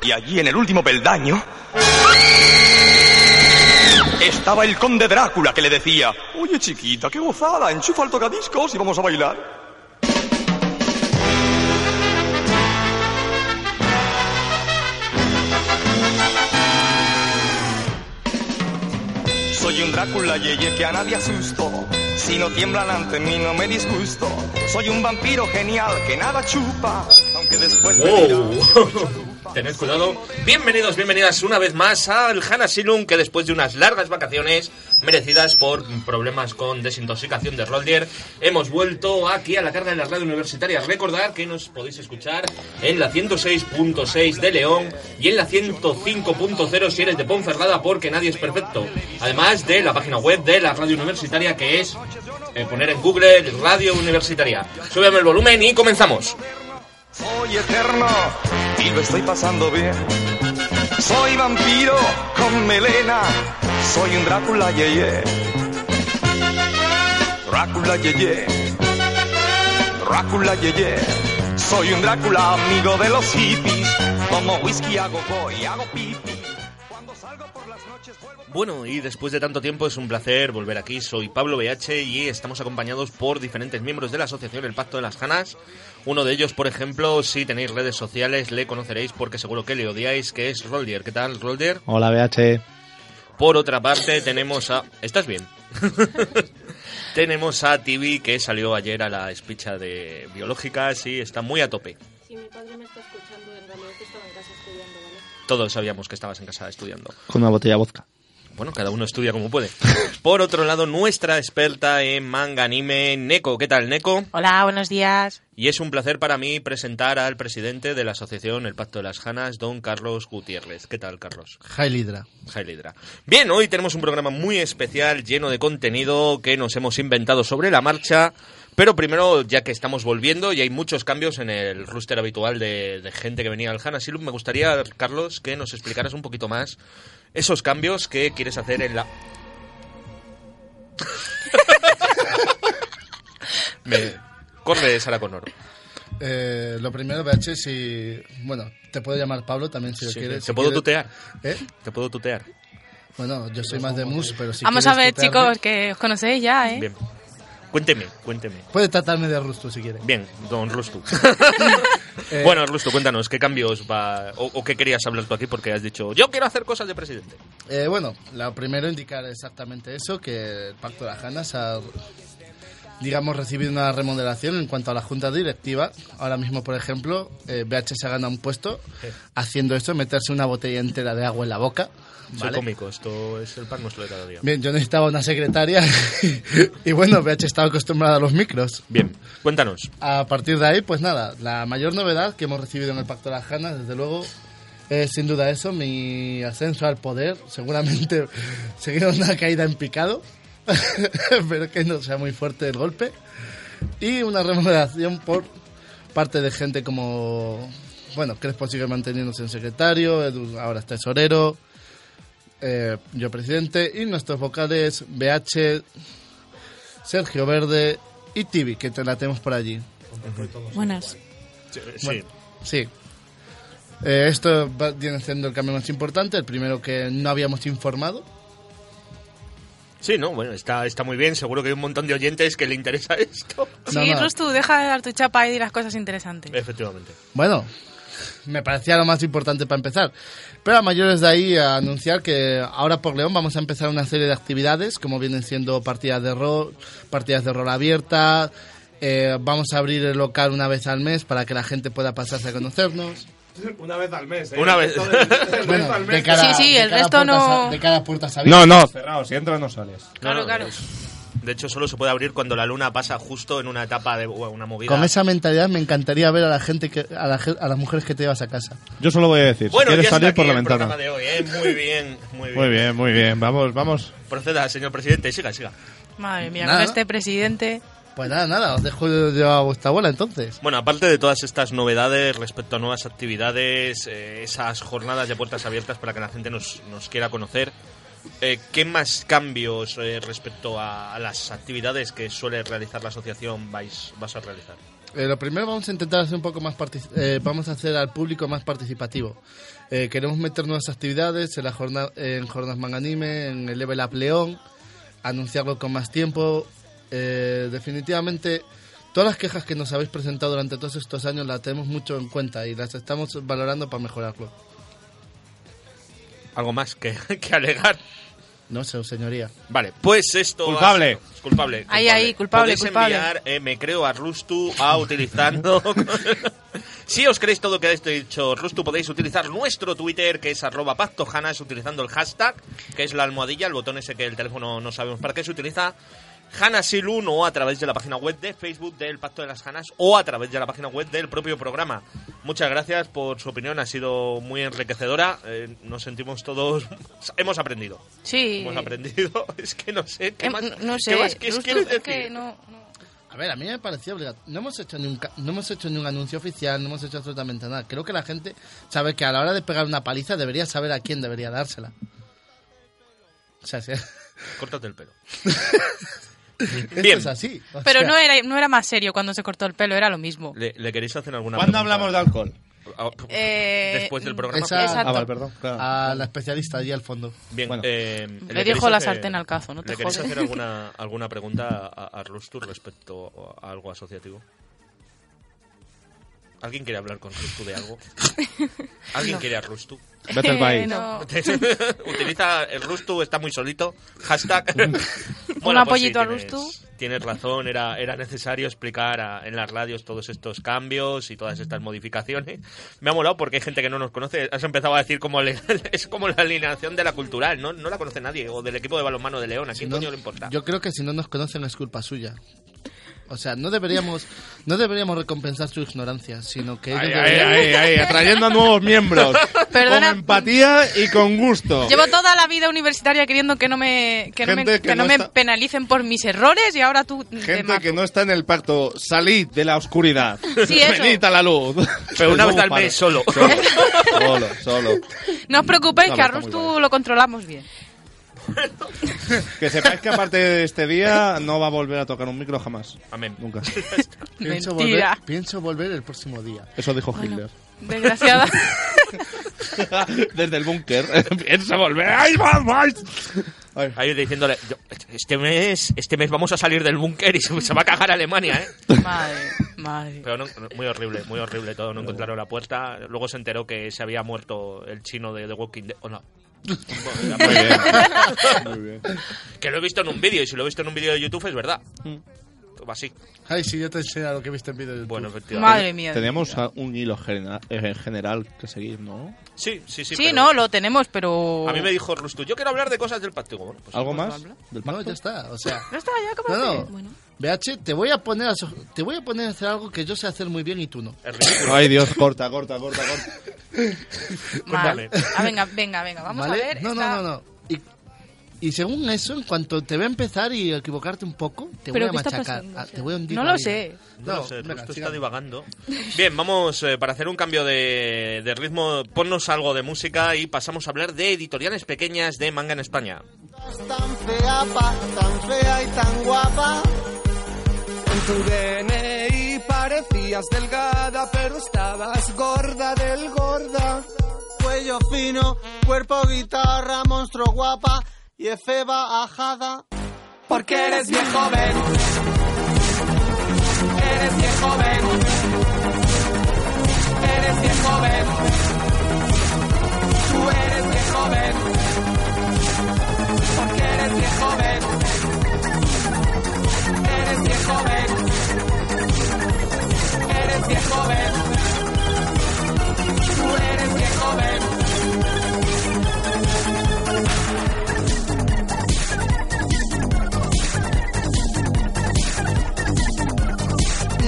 Y allí en el último peldaño estaba el conde Drácula que le decía, oye chiquita, qué gozada, enchufa el tocadiscos y vamos a bailar. Soy un Drácula yeye que a nadie asusto. Si no tiemblan ante mí no me disgusto. Soy un vampiro genial que nada chupa. Aunque después me Wow. Tened cuidado. Bienvenidos, bienvenidas una vez más al Hanasilum, que después de unas largas vacaciones merecidas por problemas con desintoxicación de Roldier, hemos vuelto aquí a la carga de la radio universitaria. Recordad que nos podéis escuchar en la 106.6 de León y en la 105.0 si eres de Ponferrada, porque nadie es perfecto. Además de la página web de la radio universitaria, que es eh, poner en Google Radio Universitaria. Súbeme el volumen y comenzamos. Soy eterno y lo estoy pasando bien. Soy vampiro con melena. Soy un Drácula yeye. Drácula yeye. Drácula yeye. Soy un Drácula amigo de los hippies. Como whisky hago go hago pipi. Cuando salgo por las noches vuelvo Bueno, y después de tanto tiempo es un placer volver aquí. Soy Pablo BH y estamos acompañados por diferentes miembros de la asociación El Pacto de las Janas. Uno de ellos, por ejemplo, si tenéis redes sociales, le conoceréis porque seguro que le odiáis, que es Roldier. ¿Qué tal, Roldier? Hola, BH. Por otra parte, tenemos a... ¿Estás bien? tenemos a TV, que salió ayer a la espicha de biológicas y está muy a tope. Si mi padre me está escuchando, en realidad que estaba en casa estudiando, ¿vale? Todos sabíamos que estabas en casa estudiando. Con una botella de vodka. Bueno, cada uno estudia como puede. Por otro lado, nuestra experta en manga anime, Neko. ¿Qué tal, Neko? Hola, buenos días. Y es un placer para mí presentar al presidente de la asociación El Pacto de las Janas, don Carlos Gutiérrez. ¿Qué tal, Carlos? Jailidra. Jailidra. Bien, hoy tenemos un programa muy especial, lleno de contenido que nos hemos inventado sobre la marcha. Pero primero, ya que estamos volviendo y hay muchos cambios en el rooster habitual de, de gente que venía al Hanasilum, me gustaría, Carlos, que nos explicaras un poquito más esos cambios que quieres hacer en la... me... Corre, Sara Connor. Eh, lo primero, BH, si. Bueno, te puedo llamar Pablo también si lo Sí, quieres. ¿Te si puedo quieres- tutear? ¿Eh? ¿Te puedo tutear? Bueno, yo soy más de mus, pero si Vamos a ver, tutearme- chicos, que os conocéis ya, ¿eh? Bien. Cuénteme, cuénteme. Puedes tratarme de Rusto si quieres. Bien, don Rustu. Eh, bueno, Rustu, cuéntanos, ¿qué cambios va o, o qué querías hablar tú aquí? Porque has dicho, yo quiero hacer cosas de presidente. Eh, bueno, lo primero indicar exactamente eso, que el Pacto de las Janas ha, digamos, recibido una remodelación en cuanto a la junta directiva. Ahora mismo, por ejemplo, eh, BH se ha ganado un puesto haciendo esto, meterse una botella entera de agua en la boca. Soy ¿vale? cómico, esto es el pan nuestro de cada día. Bien, yo necesitaba una secretaria y bueno, BH estaba acostumbrada a los micros. Bien, cuéntanos. A partir de ahí, pues nada, la mayor novedad que hemos recibido en el Pacto de las Janas, desde luego, es sin duda eso, mi ascenso al poder. Seguramente seguirá una caída en picado, pero que no sea muy fuerte el golpe. Y una remodelación por parte de gente como, bueno, Crespo sigue manteniéndose en secretario, Edu ahora es tesorero, eh, yo presidente, y nuestros vocales BH, Sergio Verde y Tibi, que te la tenemos por allí. Buenas. Sí, Bueno, sí. Eh, esto va- viene siendo el cambio más importante, el primero que no habíamos informado. Sí, no, bueno, está, está muy bien. Seguro que hay un montón de oyentes que le interesa esto. No, sí, no. Rustu, deja de dar tu chapa y di las cosas interesantes. Efectivamente. Bueno, me parecía lo más importante para empezar. Pero a mayores de ahí a anunciar que ahora por León vamos a empezar una serie de actividades, como vienen siendo partidas de rol, partidas de rol abierta. eh, vamos a abrir el local una vez al mes para que la gente pueda pasarse a conocernos. Una vez al mes, ¿eh? Una vez. Bueno, de cada, Sí, sí, de el resto no- de cada puerta No, no, cerrado. Si entras no sales. Claro, claro. De hecho, solo se puede abrir cuando la luna pasa justo en una etapa de bueno, una movida. Con esa mentalidad me encantaría ver a la gente que, a, la a las mujeres que te llevas a casa. Yo solo voy a decir, Bueno, si quieres salir por la el ventana. programa de hoy, ¿eh? Muy bien, muy bien. Muy bien, muy bien. Vamos, vamos. Proceda, señor presidente, siga, siga. Madre mía, Nada. con este presidente. Pues nada, nada, os dejo yo a vuestra abuela entonces. Bueno, aparte de todas estas novedades respecto a nuevas actividades, eh, esas jornadas de puertas abiertas para que la gente nos, nos quiera conocer, eh, ¿qué más cambios eh, respecto a, a las actividades que suele realizar la asociación vais, vas a realizar? Eh, lo primero vamos a intentar hacer un poco más eh, vamos a hacer al público más participativo. Eh, queremos meter nuevas actividades en la jornada en jornadas manganime, en el Level Up León, anunciarlo con más tiempo. Eh, definitivamente todas las quejas que nos habéis presentado durante todos estos años las tenemos mucho en cuenta y las estamos valorando para mejorarlo. ¿Algo más que, que alegar? No sé, señoría. Vale, pues esto... Culpable. ha culpable. Ahí, ahí, culpable, Podéis culpable. enviar, eh, me creo, a Rustu a utilizando... si os creéis todo lo que ha dicho Rustu, podéis utilizar nuestro Twitter, que es arroba pactojanas, utilizando el hashtag, que es la almohadilla, el botón ese que el teléfono no sabemos para qué se utiliza. Hanasilun o a través de la página web de Facebook del Pacto de las Hanas o a través de la página web del propio programa. Muchas gracias por su opinión, ha sido muy enriquecedora. eh, nos sentimos todos. Hemos aprendido. Sí. Hemos aprendido. Es que no sé. ¿Qué Eh, más, no qué sé. más qué quieres decir? que no, no. A ver, a mí me parecía obligatorio. No hemos hecho ni un ca- no hemos hecho ni un anuncio oficial, no hemos hecho absolutamente nada. Creo que la gente sabe que a la hora de pegar una paliza debería saber a quién debería dársela. O sea, sí. Córtate el pelo. Esto Bien. es así. O Pero sea, no era, no era más serio cuando se cortó el pelo, era lo mismo. ¿Le, le queréis hacer alguna ¿Cuándo pregunta? hablamos de alcohol? Ah, Eh, Después del programa. esa-. Ah, vale, perdón. claro. A la especialista allí al fondo. Bien, Bueno. eh, Le queréis dijo la hacer- sartén al cazo, no te ¿Le queréis hacer alguna, alguna pregunta a, a Rustur respecto a algo asociativo? ¿Alguien quiere hablar con Rustu de algo? ¿Alguien quiere a Rustu? Vete al país. no. Utiliza el Rustu, está muy solito. Hashtag. Un apoyito a tienes- Rustu. Tienes razón, era, era necesario explicar a- en las radios todos estos cambios y todas estas modificaciones. Me ha molado porque hay gente que no nos conoce. Has empezado a decir como le- es como la alineación de la cultural, ¿no? No la conoce nadie. O del equipo de balonmano de León. ¿A quién No- coño le importa? Yo creo que si no nos conocen es culpa suya. O sea, no deberíamos, no deberíamos recompensar su ignorancia, sino que ahí, deberían- ahí, ahí, atrayendo a nuevos miembros. Perdona. Con empatía y con gusto. Llevo toda la vida universitaria queriendo que no me, que no me, que que no no me está- penalicen por mis errores y ahora tú te Gente que no está en el pacto, salid de la oscuridad. Sí, eso. Venid a la luz. Pero una vez al mes solo. Solo, solo. No os preocupéis No, que a guay. lo controlamos bien. Que sepáis que aparte de este día no va a volver a tocar un micro jamás. Amén. Nunca. pienso Mentira. volver, pienso volver el próximo día. Eso dijo Hitler. Desgraciada. Desde el búnker. Piensa volver. ¡Ay, vamos! Ay. Ahí diciéndole, yo, este mes, este mes vamos a salir del búnker y se, se va a cagar Alemania, ¿eh? madre, madre. Pero no, no, muy horrible, muy horrible todo. No encontraron la puerta. Luego se enteró que se había muerto el chino de The Walking Dead. ¿O no? Muy bien. Muy bien. Que lo he visto en un vídeo y si lo he visto en un vídeo de YouTube es verdad. Toma así. Ay, sí, yo te enseño lo que he visto en vídeo de YouTube. Bueno, efectivamente. Madre mía. Tenemos a- un hilo genera- eh, general que seguir, ¿no? Sí, sí, sí. Sí, pero no, lo tenemos, pero... A mí me dijo Rustu, yo quiero hablar de cosas del pacto. Bueno, pues, ¿Algo pues más? ¿Del No, pacto? ya está, o sea... No está, ya como No, no. Bueno. BH, te voy a poner a, so- te voy a poner a hacer algo que yo sé hacer muy bien y tú no. Es ridículo. Ay, Dios, corta, corta, corta, corta. Mal. Ah, venga, venga, venga, vamos ¿Vale? a ver. no, esta- no, no, no. Y, y según eso, en cuanto te vea empezar y equivocarte un poco, te ¿Pero voy a machacar. pasando? Ah, te voy a hundir no lo vida. sé. No, lo sé, venga, Rustu está divagando. Bien, vamos, eh, para hacer un cambio de, de ritmo, ponnos algo de música y pasamos a hablar de editoriales pequeñas de manga en España. tan fea, pa, tan fea y tan guapa. En tu DNI parecías delgada, pero estabas gorda del gorda. Cuello fino, cuerpo guitarra, monstruo guapa y efeba ajada. Porque eres bien joven. Eres bien joven. Eres bien joven. Tú eres bien joven porque eres bien joven. Eres bien joven. Eres bien joven. Tú eres bien joven.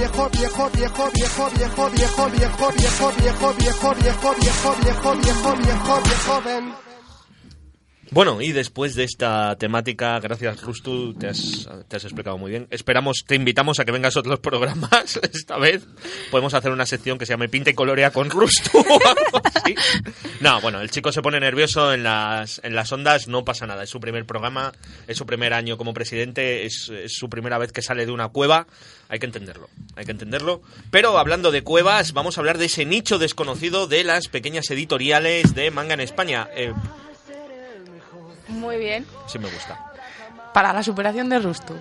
Viejo, viejo, viejo, viejo, viejo, viejo, viejo, viejo, viejo, viejo, viejo, viejo, viejo, viejo, viejo, ven. Bueno, y después de esta temática, gracias Rustu, te has, te has explicado muy bien. Esperamos, te invitamos a que vengas a otros programas esta vez. Podemos hacer una sección que se llame Pinta y Colorea con Rustu. No, bueno, el chico se pone nervioso en las, en las ondas, no pasa nada. Es su primer programa, es su primer año como presidente, es, es su primera vez que sale de una cueva. Hay que entenderlo, hay que entenderlo. Pero hablando de cuevas, vamos a hablar de ese nicho desconocido de las pequeñas editoriales de manga en España. Eh, Muy bien. sí me gusta. Para la superación de Rustu.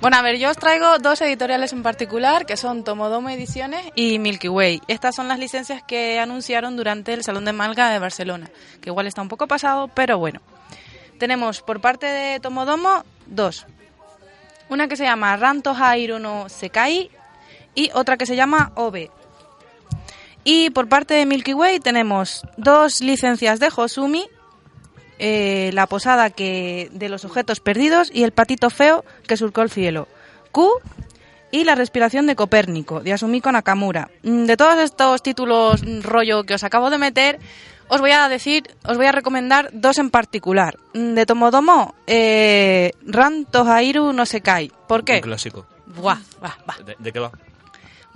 Bueno, a ver, yo os traigo dos editoriales en particular, que son Tomodomo Ediciones y Milky Way. Estas son las licencias que anunciaron durante el Salón de Malga de Barcelona, que igual está un poco pasado, pero bueno. Tenemos por parte de Tomodomo dos. Una que se llama Ranto Hairu no Sekai y otra que se llama Obe. Y por parte de Milky Way tenemos dos licencias de Hosumi, eh, La posada que de los objetos perdidos y El patito feo que surcó el cielo. Q y La respiración de Copérnico, de Asumiko Nakamura. Mm, De todos estos títulos mm, rollo que os acabo de meter, os voy a decir, os voy a recomendar dos en particular. Mm, De Tomodomo, eh, Ran Tohairu no se cae. ¿Por Un qué? clásico. Buah, buah, buah. ¿De, de qué va?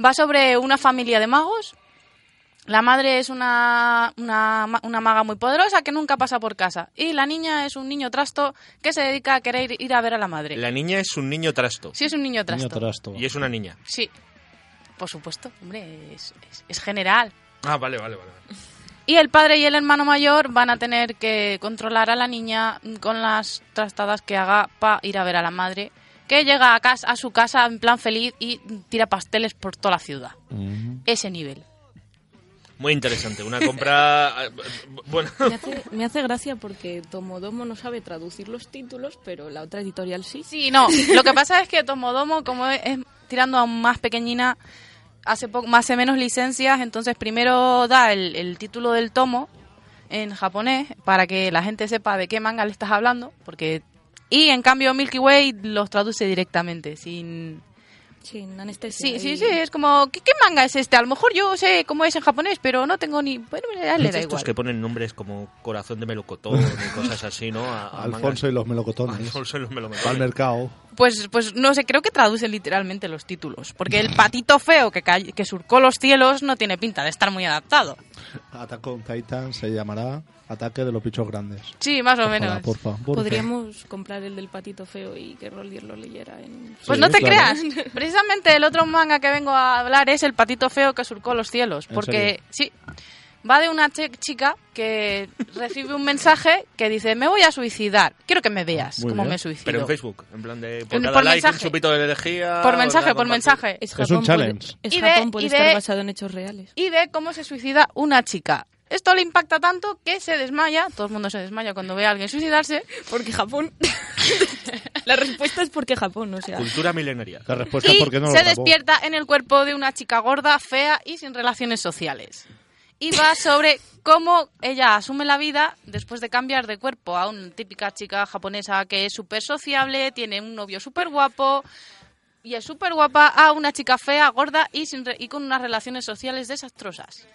Va sobre una familia de magos. La madre es una, una, una maga muy poderosa que nunca pasa por casa. Y la niña es un niño trasto que se dedica a querer ir a ver a la madre. La niña es un niño trasto. Sí, es un niño trasto. Niño trasto. Y es una niña. Sí. Por supuesto, hombre, es, es- es general. Ah, vale, vale, vale. Y el padre y el hermano mayor van a tener que controlar a la niña con las trastadas que haga para ir a ver a la madre, que llega a, casa, a su casa en plan feliz y tira pasteles por toda la ciudad. Ese nivel. Muy interesante. Una compra. eh, bueno. Me hace, me hace gracia porque Tomodomo no sabe traducir los títulos, pero la otra editorial sí. Sí, no. Lo que pasa es que Tomodomo, como es, es tirando a más pequeñina, hace poco, más o menos licencias, entonces primero da el, el título del tomo en japonés para que la gente sepa de qué manga le estás hablando, porque y en cambio Milky Way los traduce directamente, sin Sin anestesia. Sí, sí, y- sí, es como ¿qué, qué manga es este? A lo mejor yo sé cómo es en japonés, pero no tengo ni bueno, ya le da Estos igual. que ponen nombres como Corazón de Melocotón y cosas así, ¿no? A- a Alfonso mangas. y los melocotones. Alfonso y los Va al melocotones. mercado. Pues, pues no sé, creo que traduce literalmente los títulos. Porque el patito feo que, que surcó los cielos no tiene pinta de estar muy adaptado. Attack on Titan se llamará Ataque de los Bichos Grandes. Sí, más o Ojalá, menos. porfa, porfa. Podríamos comprar el del patito feo y que Roldier lo leyera en... Pues Sí, no te claro. creas. Precisamente el otro manga que vengo a hablar es el patito feo que surcó los cielos. ¿En Porque, sí, va de una che- chica que recibe un mensaje que dice, me voy a suicidar. Quiero que me veas Muy cómo bien. me suicido. Pero en Facebook, en plan de. Por En- cada por like, mensaje. un chupito de lejía. Por mensaje, por mensaje. Es, Es un Japón, challenge. Puede, es Y de- Japón, puede y estar de- basado en hechos reales. y de cómo se suicida una chica. Esto le impacta tanto que se desmaya, todo el mundo se desmaya cuando ve a alguien suicidarse, Porque Japón... la respuesta es porque Japón, o sea... Cultura milenaria. La respuesta es y porque no se despierta en el cuerpo de una chica gorda, fea y sin relaciones sociales. Y va sobre cómo ella asume la vida después de cambiar de cuerpo a una típica chica japonesa que es súper sociable, tiene un novio súper guapo y es súper guapa, a una chica fea, gorda y, sin re- y con unas relaciones sociales desastrosas.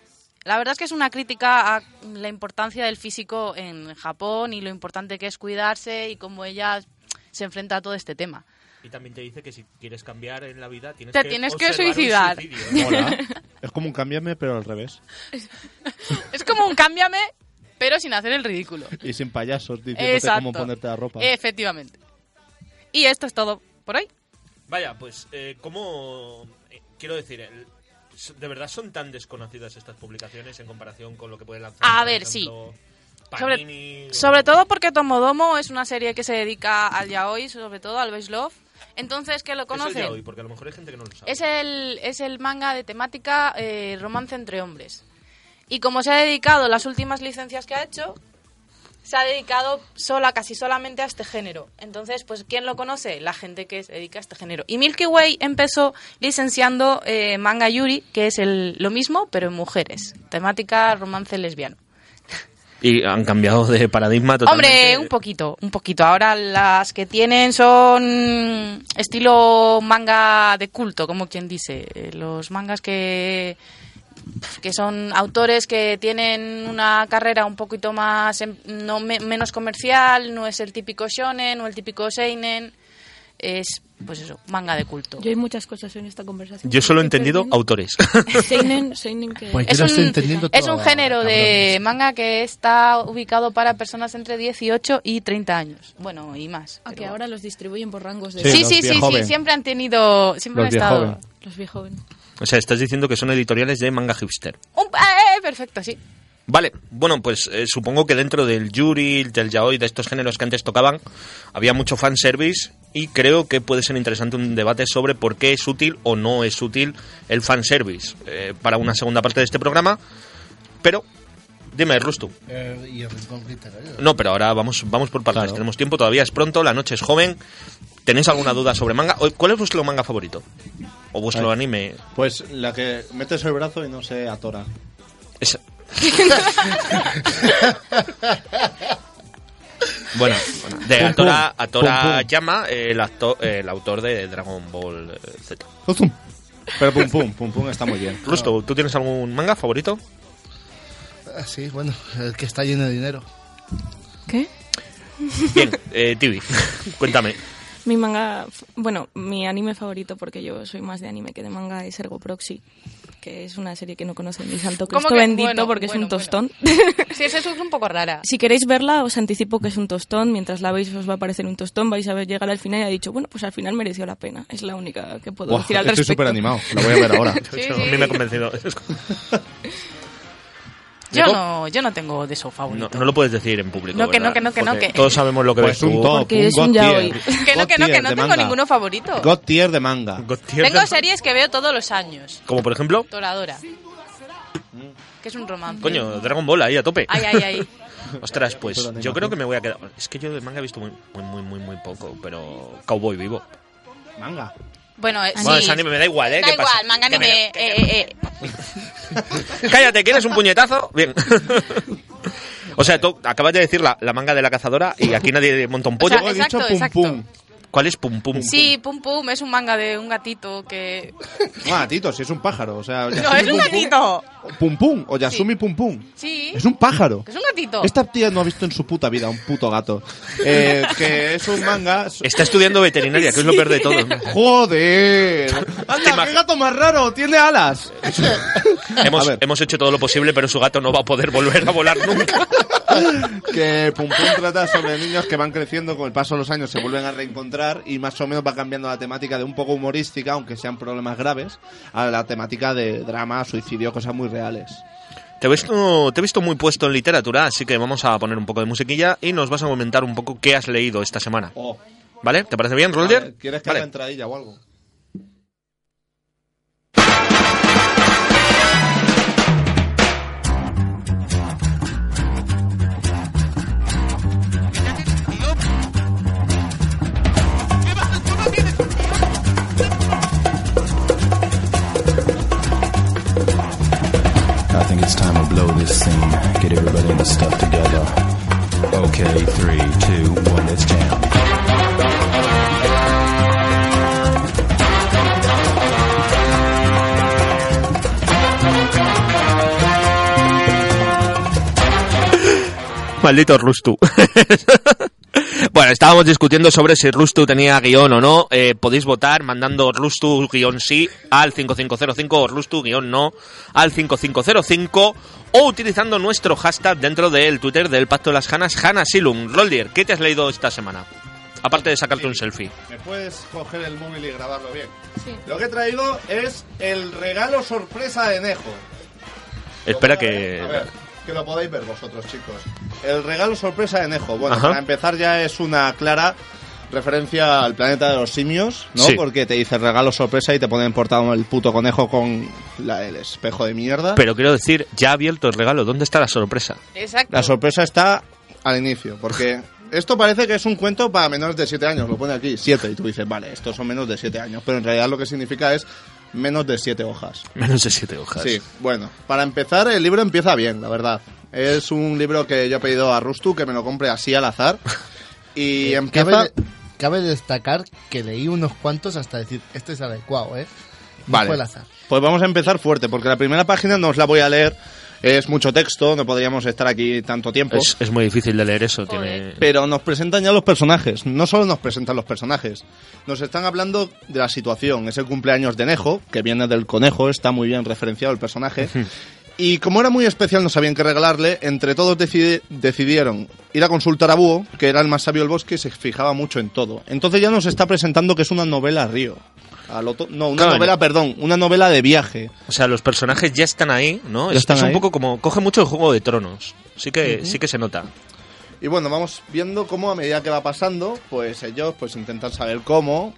La verdad es que es una crítica a la importancia del físico en Japón y lo importante que es cuidarse y cómo ella se enfrenta a todo este tema. Y también te dice que si quieres cambiar en la vida tienes Te que. tienes que suicidar. es como un cámbiame, pero al revés. Es como un cámbiame, pero sin hacer el ridículo. Y sin payasos diciéndote Exacto. cómo ponerte la ropa. Efectivamente. Y esto es todo por hoy. Vaya, pues, eh, ¿cómo. eh, quiero decir, el- ¿de verdad son tan desconocidas estas publicaciones en comparación con lo que puede lanzar? A ver, ejemplo, Sobre, Panini o- sobre todo porque Tomodomo es una serie que se dedica al yaoi, sobre todo al base love. Entonces, que lo ¿Qué es el? Porque a lo mejor hay gente que no lo sabe. Es el, es el manga de temática eh, romance entre hombres. Y como se ha dedicado las últimas licencias que ha hecho, se ha dedicado sola, casi solamente a este género. Entonces, pues, ¿quién lo conoce? La gente que se dedica a este género. Y Milky Way empezó licenciando eh, manga Yuri, que es el, lo mismo, pero en mujeres. Temática romance lesbiano. Y han cambiado de paradigma totalmente. Hombre, un poquito, un poquito. Ahora las que tienen son estilo manga de culto, como quien dice. Eh, Los mangas que que son autores que tienen una carrera un poquito más em- no me- menos comercial, no es el típico shonen o el típico seinen, es pues eso, manga de culto. Yo hay muchas cosas en esta conversación. Yo solo he entendido perdiendo. autores. Seinen, seinen que... Pues Es un, entendiendo es un género de cabrones. manga que está ubicado para personas entre 18 y 30 años. Bueno, y más. A que pero- ahora los distribuyen por rangos de... Sí, Sí, los sí, sí, sí, siempre han tenido, siempre Los han estado. viejoven. Los viejoven. O sea, estás diciendo que son editoriales de manga hipster. Un- eh, perfecto, sí. Vale, bueno, pues eh, supongo que dentro del Yuri, del Yaoi, de estos géneros que antes tocaban, había mucho fanservice y creo que puede ser interesante un debate sobre por qué es útil o no es útil el fanservice eh, para una segunda parte de este programa. Pero, dime, Rustu. Eh, y el. No, pero ahora vamos, vamos por partes. Claro. Tenemos tiempo, todavía es pronto, la noche es joven. ¿Tenéis alguna duda sobre manga? ¿Cuál es vuestro manga favorito? ¿O vuestro Ay. anime? Pues la que metes el brazo y no se atora. Es- bueno, de Pum, Atora. Atora Pum, pum. Yama, el, actor, el autor de Dragon Ball Z. Pero pum pum, pum pum está muy bien. Rusto, ¿tú tienes algún manga favorito? Ah, Sí, bueno, el que está lleno de dinero. ¿Qué? Bien, eh, Tibi, cuéntame. Mi manga, bueno, mi anime favorito, porque yo soy más de anime que de manga, es Ergo Proxy, que es una serie que no conoce ni Santo ¿Cómo Cristo que? bendito, Bueno, porque bueno, es un tostón. Sí, eso es un poco rara. si queréis verla, os anticipo que es un tostón. Mientras la veis, os va a parecer un tostón. Vais a ver llegar al final y ha dicho, bueno, pues al final mereció la pena. Es la única que puedo decir al estoy respecto. súper animado. Lo voy a ver ahora. Sí, a mí me ha convencido. Yo no, yo no tengo de eso No, favorito. no lo puedes decir en público. No, que no, que no, que no, que- Todos sabemos lo que Pues ves un tú. top, Porque un es un God yaoi. tier. Que no, que no, que no tengo manga. ninguno favorito. God tier de manga. God tier Tengo de- series que veo todos los años. Como por ejemplo, Toradora. Que es un romance. coño, Dragon Ball ahí a tope. Ay, ay, ay. Ostras, pues yo creo que me voy a quedar. Es que yo de manga he visto muy, muy, muy, muy, muy poco, pero Cowboy Vivo. Manga. Bueno, eh, Bueno, sí. ese anime me da igual, ¿eh? Da ¿Qué igual, pasa? manga anime. eh, eh, eh. Cállate, ¿quieres un puñetazo? Bien. o sea, tú acabas de decir la, la manga de la cazadora y aquí nadie monta un pollo. O sea, he dicho pum exacto. pum. ¿Cuál es Pum Pum? Sí, Pum Pum es un manga de un gatito que... Ah, Tito, si es un pájaro. O sea, No, es un Pum gatito. Pum pum. O Yasumi Pum Pum. Sí. Es un pájaro. Es un gatito. Esta tía no ha visto en su puta vida un puto gato. Eh, que es un manga. Está estudiando veterinaria, que es lo peor de todo. ¡Joder! ¡Anda, qué gato más raro! ¡Tiene alas! hemos, hemos hecho todo lo posible, pero su gato no va a poder volver a volar nunca. que Pum Pum trata sobre niños que van creciendo, con el paso de los años se vuelven a reencontrar y más o menos va cambiando la temática de un poco humorística, aunque sean problemas graves, a la temática de drama, suicidio, cosas muy reales. Te he, visto, te he visto muy puesto en literatura, así que vamos a poner un poco de musiquilla y nos vas a comentar un poco qué has leído esta semana. Oh. ¿Vale? ¿Te parece bien, Rolder? ¿Quieres que Vale. haga entradilla o algo? Maldito Rustu. bueno, estábamos discutiendo sobre si Rustu tenía guion o no. Eh, podéis votar mandando Rustu guion sí al 5505 o Rustu guion no al 5505 o utilizando nuestro hashtag dentro del Twitter del Pacto de las Hanas, Hanasilum. Roldier, ¿qué te has leído esta semana? Aparte de sacarte un selfie. ¿Me puedes coger el móvil y grabarlo bien? Sí. Lo que he traído es el regalo sorpresa de Nejo. Espera que... A ver, que lo podéis ver vosotros, chicos. El regalo sorpresa de Nejo. Bueno, Ajá. para empezar ya es una clara referencia al planeta de los simios, ¿no? Sí. Porque te dice regalo sorpresa y te ponen portado el puto conejo con la- el espejo de mierda. Pero quiero decir, ya ha abierto el regalo. ¿Dónde está la sorpresa? Exacto. La sorpresa está al inicio, porque esto parece que es un cuento para menores de 7 años, lo pone aquí, 7, y tú dices, vale, estos son menos de 7 años, pero en realidad lo que significa es menos de siete hojas. Menos de siete hojas. Sí, bueno, para empezar el libro empieza bien, la verdad. Es un libro que yo he pedido a Rustu que me lo compre así al azar. Y empieza... Cabe, cabe destacar que leí unos cuantos hasta decir, este es adecuado, ¿eh? Vale. fue al azar. Pues vamos a empezar fuerte, porque la primera página no os la voy a leer. Es mucho texto, no podríamos estar aquí tanto tiempo. Es, es muy difícil de leer eso. Tiene... Pero nos presentan ya los personajes. No solo nos presentan los personajes, nos están hablando de la situación. Es el cumpleaños de Nejo, que viene del conejo, está muy bien referenciado el personaje. Y como era muy especial, no sabían qué regalarle. Entre todos decidi- decidieron ir a consultar a Búho, que era el más sabio del bosque y se fijaba mucho en todo. Entonces ya nos está presentando que es una novela río. Al otro- no, una Claro, novela, perdón, una novela de viaje. O sea, los personajes ya están ahí, ¿no? Es, están es un ahí. poco como. Coge mucho el juego de tronos. Sí que, Ujú. sí que se nota. Y bueno, vamos viendo cómo a medida que va pasando, pues ellos pues intentan saber cómo,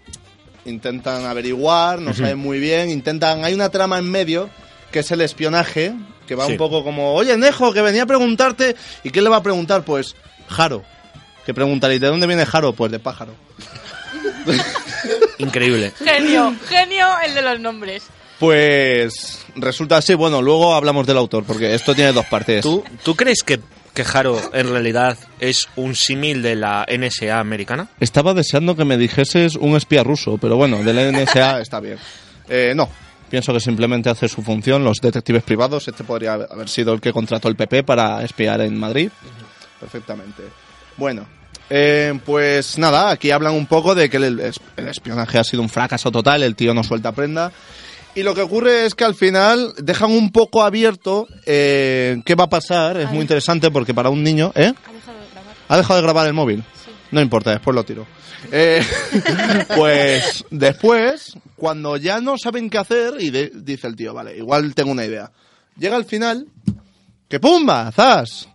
intentan averiguar, no Ujú. saben muy bien, intentan... Hay una trama en medio que es el espionaje, que va Sí. un poco como, oye Nejo, que venía a preguntarte, ¿y qué le va a preguntar? Pues Jaro. Que preguntaré, ¿y de dónde viene Jaro? Pues de pájaro. Increíble. Genio, genio el de los nombres. Pues resulta así, bueno, luego hablamos del autor, porque esto tiene dos partes. ¿Tú, ¿Tú crees que, que Haro en realidad es un símil de la NSA americana? Estaba deseando que me dijeses un espía ruso, pero bueno, del NSA está bien. Eh, no, pienso que simplemente hace su función los detectives privados. Este podría haber sido el que contrató el PP para espiar en Madrid. Perfectamente. Bueno, eh, pues nada, aquí hablan un poco de que el, es- el espionaje ha sido un fracaso total, el tío no suelta prenda. Y lo que ocurre es que al final dejan un poco abierto eh, qué va a pasar. Es muy interesante porque para un niño... ¿Eh? ¿Ha dejado de grabar el móvil? No importa, después lo tiro. Eh, pues después, cuando ya no saben qué hacer, y de- dice el tío, vale, igual tengo una idea. Llega el final, que ¡pumba! ¡Zas!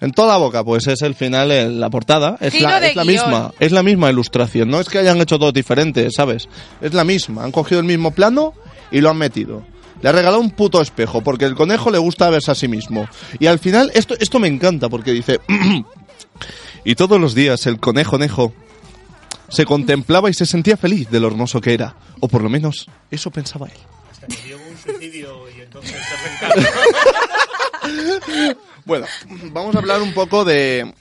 En toda la boca, pues es el final en la portada. Es la, es la misma, es la misma ilustración. No es que hayan hecho todo diferente, ¿sabes? Es la misma. Han cogido el mismo plano y lo han metido. Le ha regalado un puto espejo, porque el conejo le gusta verse a sí mismo. Y al final, esto, esto me encanta, porque dice... y todos los días el conejo nejo se contemplaba y se sentía feliz de lo hermoso que era. O por lo menos, eso pensaba él. Bueno, vamos a hablar un poco de,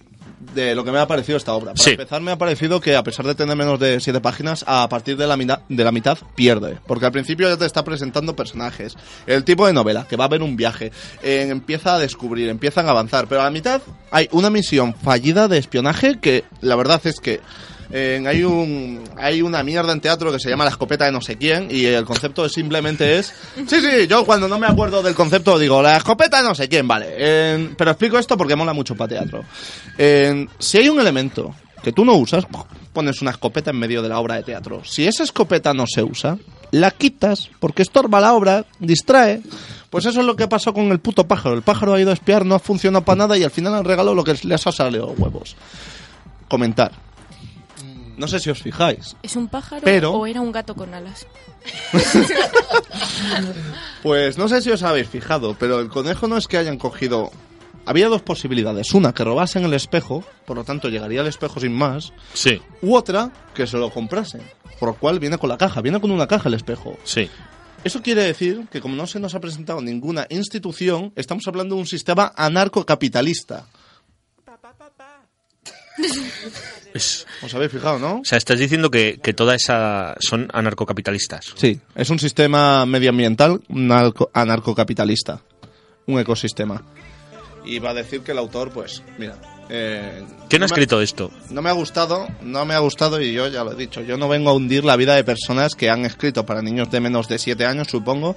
de lo que me ha parecido esta obra. Para Sí. empezar, me ha parecido que a pesar de tener menos de siete páginas, a partir de la, mina- de la mitad pierde. Porque al principio ya te está presentando personajes. El tipo de novela, que va a haber un viaje. eh, empieza a descubrir, empiezan a avanzar. Pero a la mitad hay una misión fallida de espionaje que la verdad es que hay un hay una mierda en teatro que se llama la escopeta de no sé quién y el concepto simplemente es sí sí yo cuando no me acuerdo del concepto digo la escopeta de no sé quién vale pero explico esto porque mola mucho para teatro. Si hay un elemento que tú no usas pones una escopeta en medio de la obra de teatro. Si esa escopeta no se usa la quitas porque estorba la obra distrae. Pues eso es lo que pasó con el puto pájaro. El pájaro ha ido a espiar no ha funcionado para nada y al final han regalado lo que les ha salido huevos. Comentar no sé si os fijáis. ¿Es un pájaro Pero- o era un gato con alas? Pues no sé si os habéis fijado, pero el conejo no es que hayan cogido... Había dos posibilidades. Una, que robasen el espejo, por lo tanto llegaría al espejo sin más. Sí. U otra, que se lo comprasen. Por lo cual viene con la caja, viene con una caja el espejo. Sí. Eso quiere decir que como no se nos ha presentado ninguna institución, estamos hablando de un sistema anarcocapitalista. Es- ¿Os habéis fijado, no? o sea, estás diciendo que, que toda esa son anarcocapitalistas. Sí, es un sistema medioambiental narco- anarcocapitalista. Un ecosistema. Y va a decir que el autor, pues, mira. eh, ¿Quién no ha me- escrito esto? No me ha gustado, no me ha gustado y yo ya lo he dicho. Yo no vengo a hundir la vida de personas que han escrito para niños de menos de 7 años, supongo,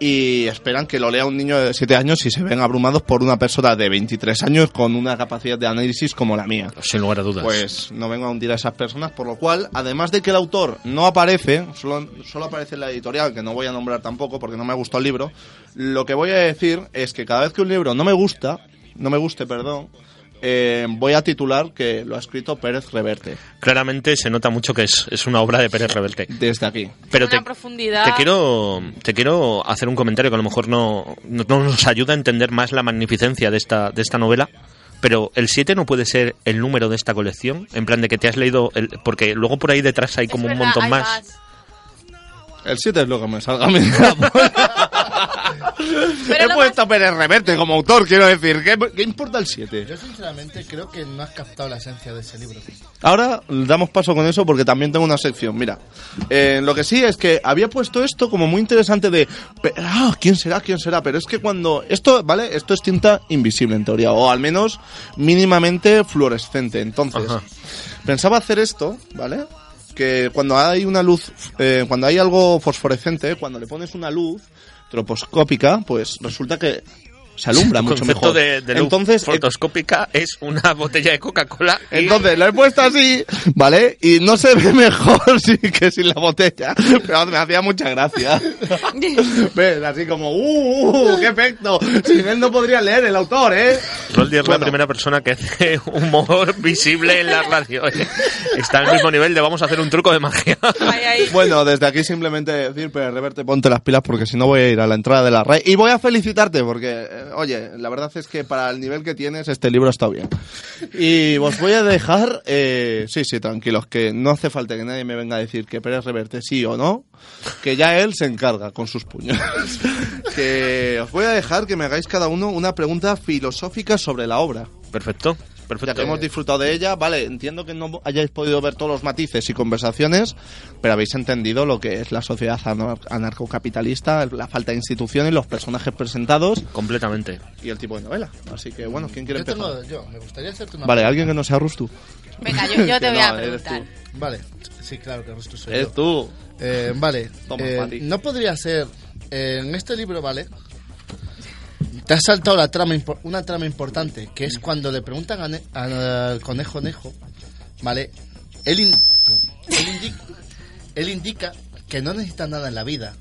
y esperan que lo lea un niño de 7 años y se ven abrumados por una persona de 23 años con una capacidad de análisis como la mía. Sin lugar a dudas. Pues no vengo a hundir a esas personas, por lo cual, además de que el autor no aparece, solo, solo aparece en la editorial, que no voy a nombrar tampoco porque no me gustó el libro, lo que voy a decir es que cada vez que un libro no me gusta, no me guste, perdón, eh, voy a titular que lo ha escrito Pérez Reverte, Claramente se nota mucho que es, es una obra de Pérez Reverte. desde aquí. Pero te, profundidad. te quiero te quiero hacer un comentario que a lo mejor no, no, no nos ayuda a entender más la magnificencia de esta, de esta novela. Pero el 7 no puede ser el número de esta colección, en plan de que te has leído, el, porque luego por ahí detrás hay como Es un verdad, montón hay más. El 7 es lo que me salga a mí. polla. He lo puesto a Pérez Reverte como autor, quiero decir. ¿Qué, qué importa el 7? Yo sinceramente creo que no has captado la esencia de ese libro. Ahora damos paso con eso porque también tengo una sección. Mira, eh, lo que sí es que había puesto esto como muy interesante de... pe- Ah, ¿quién será? ¿Quién será? Pero es que cuando... Esto, ¿vale? Esto es tinta invisible en teoría, o al menos mínimamente fluorescente. Entonces, Ajá. pensaba hacer esto, ¿vale? Que cuando hay una luz, eh, cuando hay algo fosforescente, cuando le pones una luz troposcópica, pues resulta que se alumbra mucho mejor. de, de luz Entonces, eh, fotoscópica es una botella de Coca-Cola. y- entonces lo he puesto así, ¿vale? Y no se ve mejor sí, que sin la botella. Pero me hacía mucha gracia. ¿Ves? Así como, ¡uh! ¡Qué efecto! Sin él no podría leer el autor, ¿eh? Roldi es la Bueno. primera persona que hace humor visible en la radio. ¿eh? Está al mismo nivel de vamos a hacer un truco de magia. Ay, ay. Bueno, desde aquí simplemente decir, pero Reverte, ponte las pilas porque si no voy a ir a la entrada de la red. Y voy a felicitarte porque, eh, oye, la verdad es que para el nivel que tienes, este libro está bien. Y os voy a dejar, eh, sí, sí, tranquilos, que no hace falta que nadie me venga a decir que Pérez Reverte sí o no, que ya él se encarga con sus puños. que os voy a dejar que me hagáis cada uno una pregunta filosófica sobre la obra. Perfecto, perfecto. que hemos disfrutado de ella, vale, entiendo que no hayáis podido ver todos los matices y conversaciones, pero habéis entendido lo que es la sociedad anar- anarcocapitalista, la falta de instituciones, los personajes presentados Completamente. y el tipo de novela. Así que, bueno, ¿quién quiere Yo empezar? tengo, yo, me gustaría hacerte una Vale, pregunta. alguien que no sea Rustu. Venga, yo, yo te voy a no, preguntar. Vale, sí, claro que Rusto soy Eres yo. tú. Eh, vale, Toma, eh, no podría ser eh, en este libro, ¿vale? Te has saltado la trama una trama importante, que es cuando le preguntan al conejo Nejo, ¿vale? Él, él, indica, él indica que no necesita nada en la vida.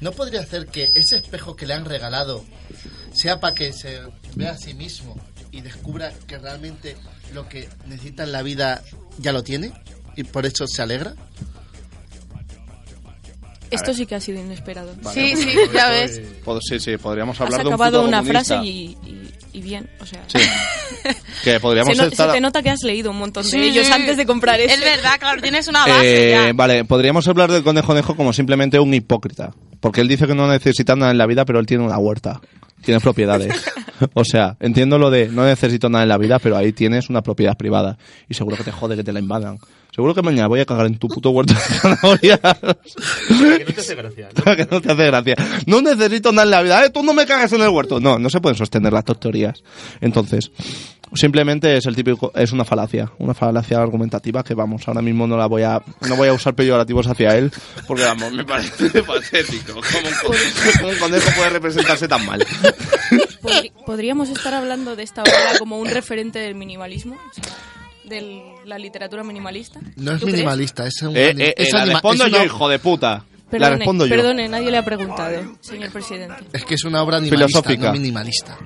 ¿No podría ser que ese espejo que le han regalado sea para que se vea a sí mismo y descubra que realmente lo que necesita en la vida ya lo tiene? Y por eso se alegra. Esto sí que ha sido inesperado. Sí, sí, ya ves. Pod- Sí, sí, podríamos Has hablar de un acabado una frase y, y- y bien, o sea... Sí. que podríamos se, no- estar... se te nota que has leído un montón de Sí, ellos sí. antes de comprar ese. Es verdad, claro, tienes una base Eh, ya. vale, podríamos hablar del conejo Nejo como simplemente un hipócrita. Porque él dice que no necesita nada en la vida, pero él tiene una huerta. Tiene propiedades. O sea, entiendo lo de no necesito nada en la vida, pero ahí tienes una propiedad privada. Y seguro que te jode que te la invadan. Seguro que mañana voy a cagar en tu puto huerto de zanahorias. Que no te hace gracia. ¿no? que no te hace gracia. No necesito nada en la vida. ¿eh? Tú no me cagas en el huerto. No, no se pueden sostener las dos teorías. Entonces, simplemente es el típico, es una falacia, una falacia argumentativa que vamos, ahora mismo no la voy a, no voy a usar peyorativos hacia él, porque vamos, me parece patético. ¿Cómo un, co- cómo un conejo puede representarse tan mal? Podríamos estar hablando de esta obra como un referente del minimalismo, o sea, de la literatura minimalista. No es ¿Tú crees? minimalista, es un Eh, eh, eh, es la anima- respondo es yo, una- hijo de puta. la Perdone, respondo yo. perdone, nadie le ha preguntado, señor presidente. Es que es una obra animalista, Filosófica. no minimalista.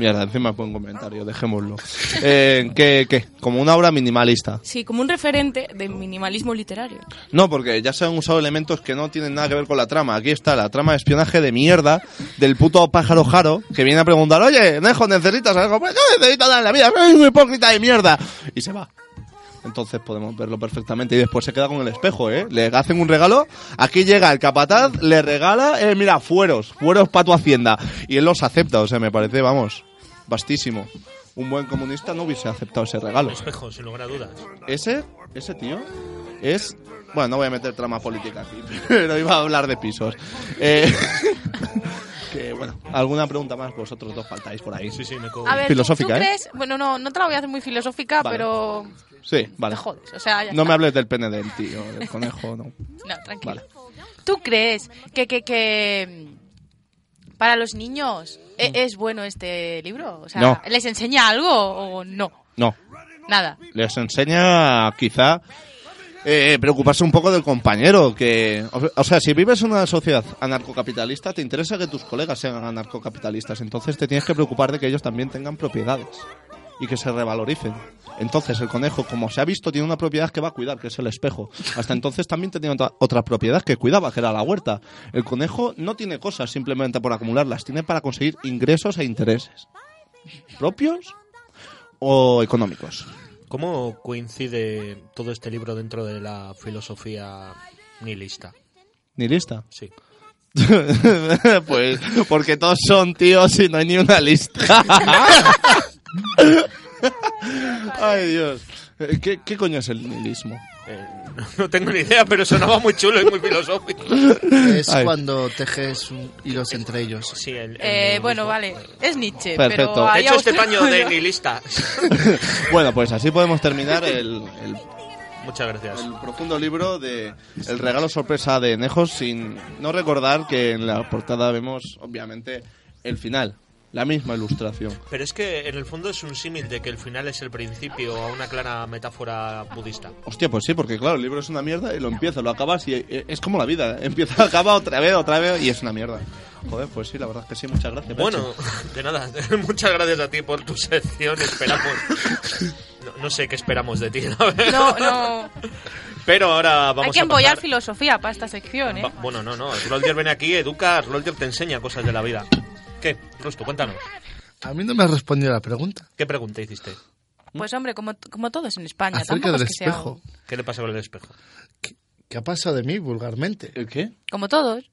Mierda, encima un comentario, dejémoslo. Eh, ¿qué, ¿Qué? Como una obra minimalista. Sí, como un referente de minimalismo literario. No, porque ya se han usado elementos que no tienen nada que ver con la trama. Aquí está la trama de espionaje de mierda del puto pájaro jaro que viene a preguntar, oye, Nejo, ¿necesitas algo? Pues no necesito nada en la vida, soy un hipócrita de mierda. Y se va. Entonces podemos verlo perfectamente. Y después se queda con el espejo, ¿eh? Le hacen un regalo. Aquí llega el capataz, le regala, eh, mira, fueros, fueros para tu hacienda. Y él los acepta, o sea, me parece, vamos, vastísimo. Un buen comunista no hubiese aceptado ese regalo. Espejo, sin lugar a dudas. Ese, ese tío es... Bueno, no voy a meter trama política aquí, pero iba a hablar de pisos. Eh, que bueno, ¿alguna pregunta más? Vosotros dos faltáis por ahí. Sí, sí, me co- A ver, ¿tú- filosófica, ¿tú, ¿eh? crees? Bueno, no, no te la voy a hacer muy filosófica, Vale. pero Sí, vale. te jodes. O sea, ya No está. me hables del pene del tío, del conejo, no. No, tranquilo. Vale. ¿Tú crees que, que, que para los niños e- es bueno este libro? O sea, Mm. No. ¿les enseña algo o no? No, Nada. les enseña quizá eh, preocuparse un poco del compañero. que o- O sea, si vives en una sociedad anarcocapitalista, te interesa que tus colegas sean anarcocapitalistas. Entonces te tienes que preocupar de que ellos también tengan propiedades y que se revaloricen. Entonces el conejo, como se ha visto, tiene una propiedad que va a cuidar, que es el espejo. Hasta entonces también tenía otra, otra propiedad que cuidaba, que era la huerta. El conejo no tiene cosas simplemente por acumularlas, tiene para conseguir ingresos e intereses. ¿Propios o económicos? ¿Cómo coincide todo este libro dentro de la filosofía Ni lista. ¿Ni lista? Sí. pues porque todos son tíos y no hay ni una lista. Ay, Dios. Eh, ¿Qué, qué coño es el nihilismo? Eh, no tengo ni idea, pero sonaba muy chulo y muy filosófico. Es Ay. cuando tejes un- hilos entre ellos. Sí, el, el Eh, bueno, vale, es Nietzsche, Perfecto. pero He hecho este paño de nihilista. Bueno, pues así podemos terminar el, el, Muchas gracias. el profundo libro de El regalo sorpresa de Nejos sin no recordar que en la portada vemos, obviamente, el final. La misma ilustración. Pero es que en el fondo es un símil de que el final es el principio a una clara metáfora budista. Hostia, pues sí, porque claro, el libro es una mierda y lo empiezas, lo acabas y eh, es como la vida. Empieza, acaba otra vez, otra vez y es una mierda. Joder, pues sí, la verdad es que sí, muchas gracias. Peche. Bueno, de nada, muchas gracias a ti por tu sección. Esperamos. No, no sé qué esperamos de ti, la verdad. No, no. Pero ahora vamos Hay que a empollar pasar- filosofía para esta sección, ¿eh? Va- bueno, no, no. Roldier viene aquí, educa, Roldier te enseña cosas de la vida. ¿Qué? Rusto, cuéntanos. A mí no me has respondido la pregunta. ¿Qué pregunta hiciste? Pues hombre, como, como todos en España. Acerca del es que sea- espejo. ¿Qué le pasa con el espejo? ¿Qué ha pasado de mí vulgarmente? ¿El qué? Como todos.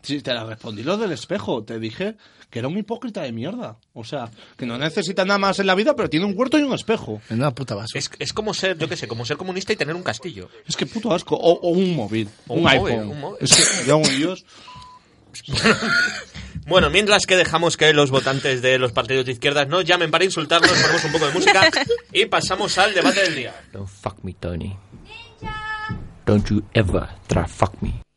Sí, te la respondí lo del espejo. Te dije que era un hipócrita de mierda. O sea, que no necesita nada más en la vida, pero tiene un huerto y un espejo. En una puta basura. Es, es como ser, yo qué sé, como ser comunista y tener un castillo. Es que puto asco. O, o un móvil. O un, un iPhone. móvil, un móvil. Es que, yo hago Dios. Bueno, mientras que dejamos que los votantes de los partidos de izquierdas nos llamen para insultarnos, ponemos un poco de música y pasamos al debate del día. Don't Tony. Me.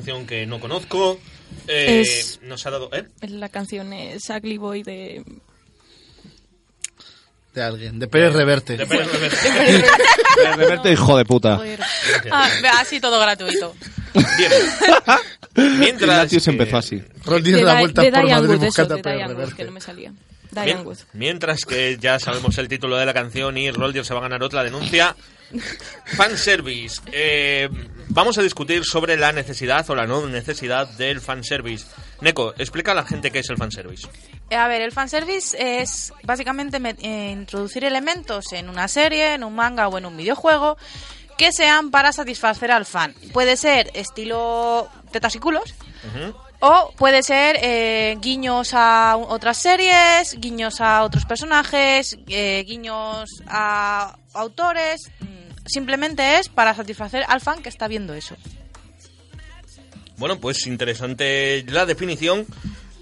Canción que no conozco, eh, Es- nos ha dado... ¿eh? La canción es Ugly Boy de... De alguien. De Pérez Reverte. De Pérez Reverte. Pérez Reverte, hijo de puta. Ah, así todo gratuito. Mientras Ignatius que- empezó así. Rol de, da Di- vueltas de por Diane Madrid Wood, buscando a Pérez Wood, Reverte. que no me salía. Wood. Mientras que ya sabemos el título de la canción y Roldier se va a ganar otra denuncia. Fanservice. Eh, vamos a discutir sobre la necesidad o la no necesidad del fanservice. Neko, explica a la gente qué es el fanservice. Eh, A ver, el fanservice es básicamente eh, introducir elementos en una serie, en un manga o en un videojuego que sean para satisfacer al fan. Puede ser estilo tetas y culos, o puede ser eh, guiños a otras series, guiños a otros personajes, eh, guiños a autores. Simplemente es para satisfacer al fan que está viendo eso. Bueno, pues interesante la definición.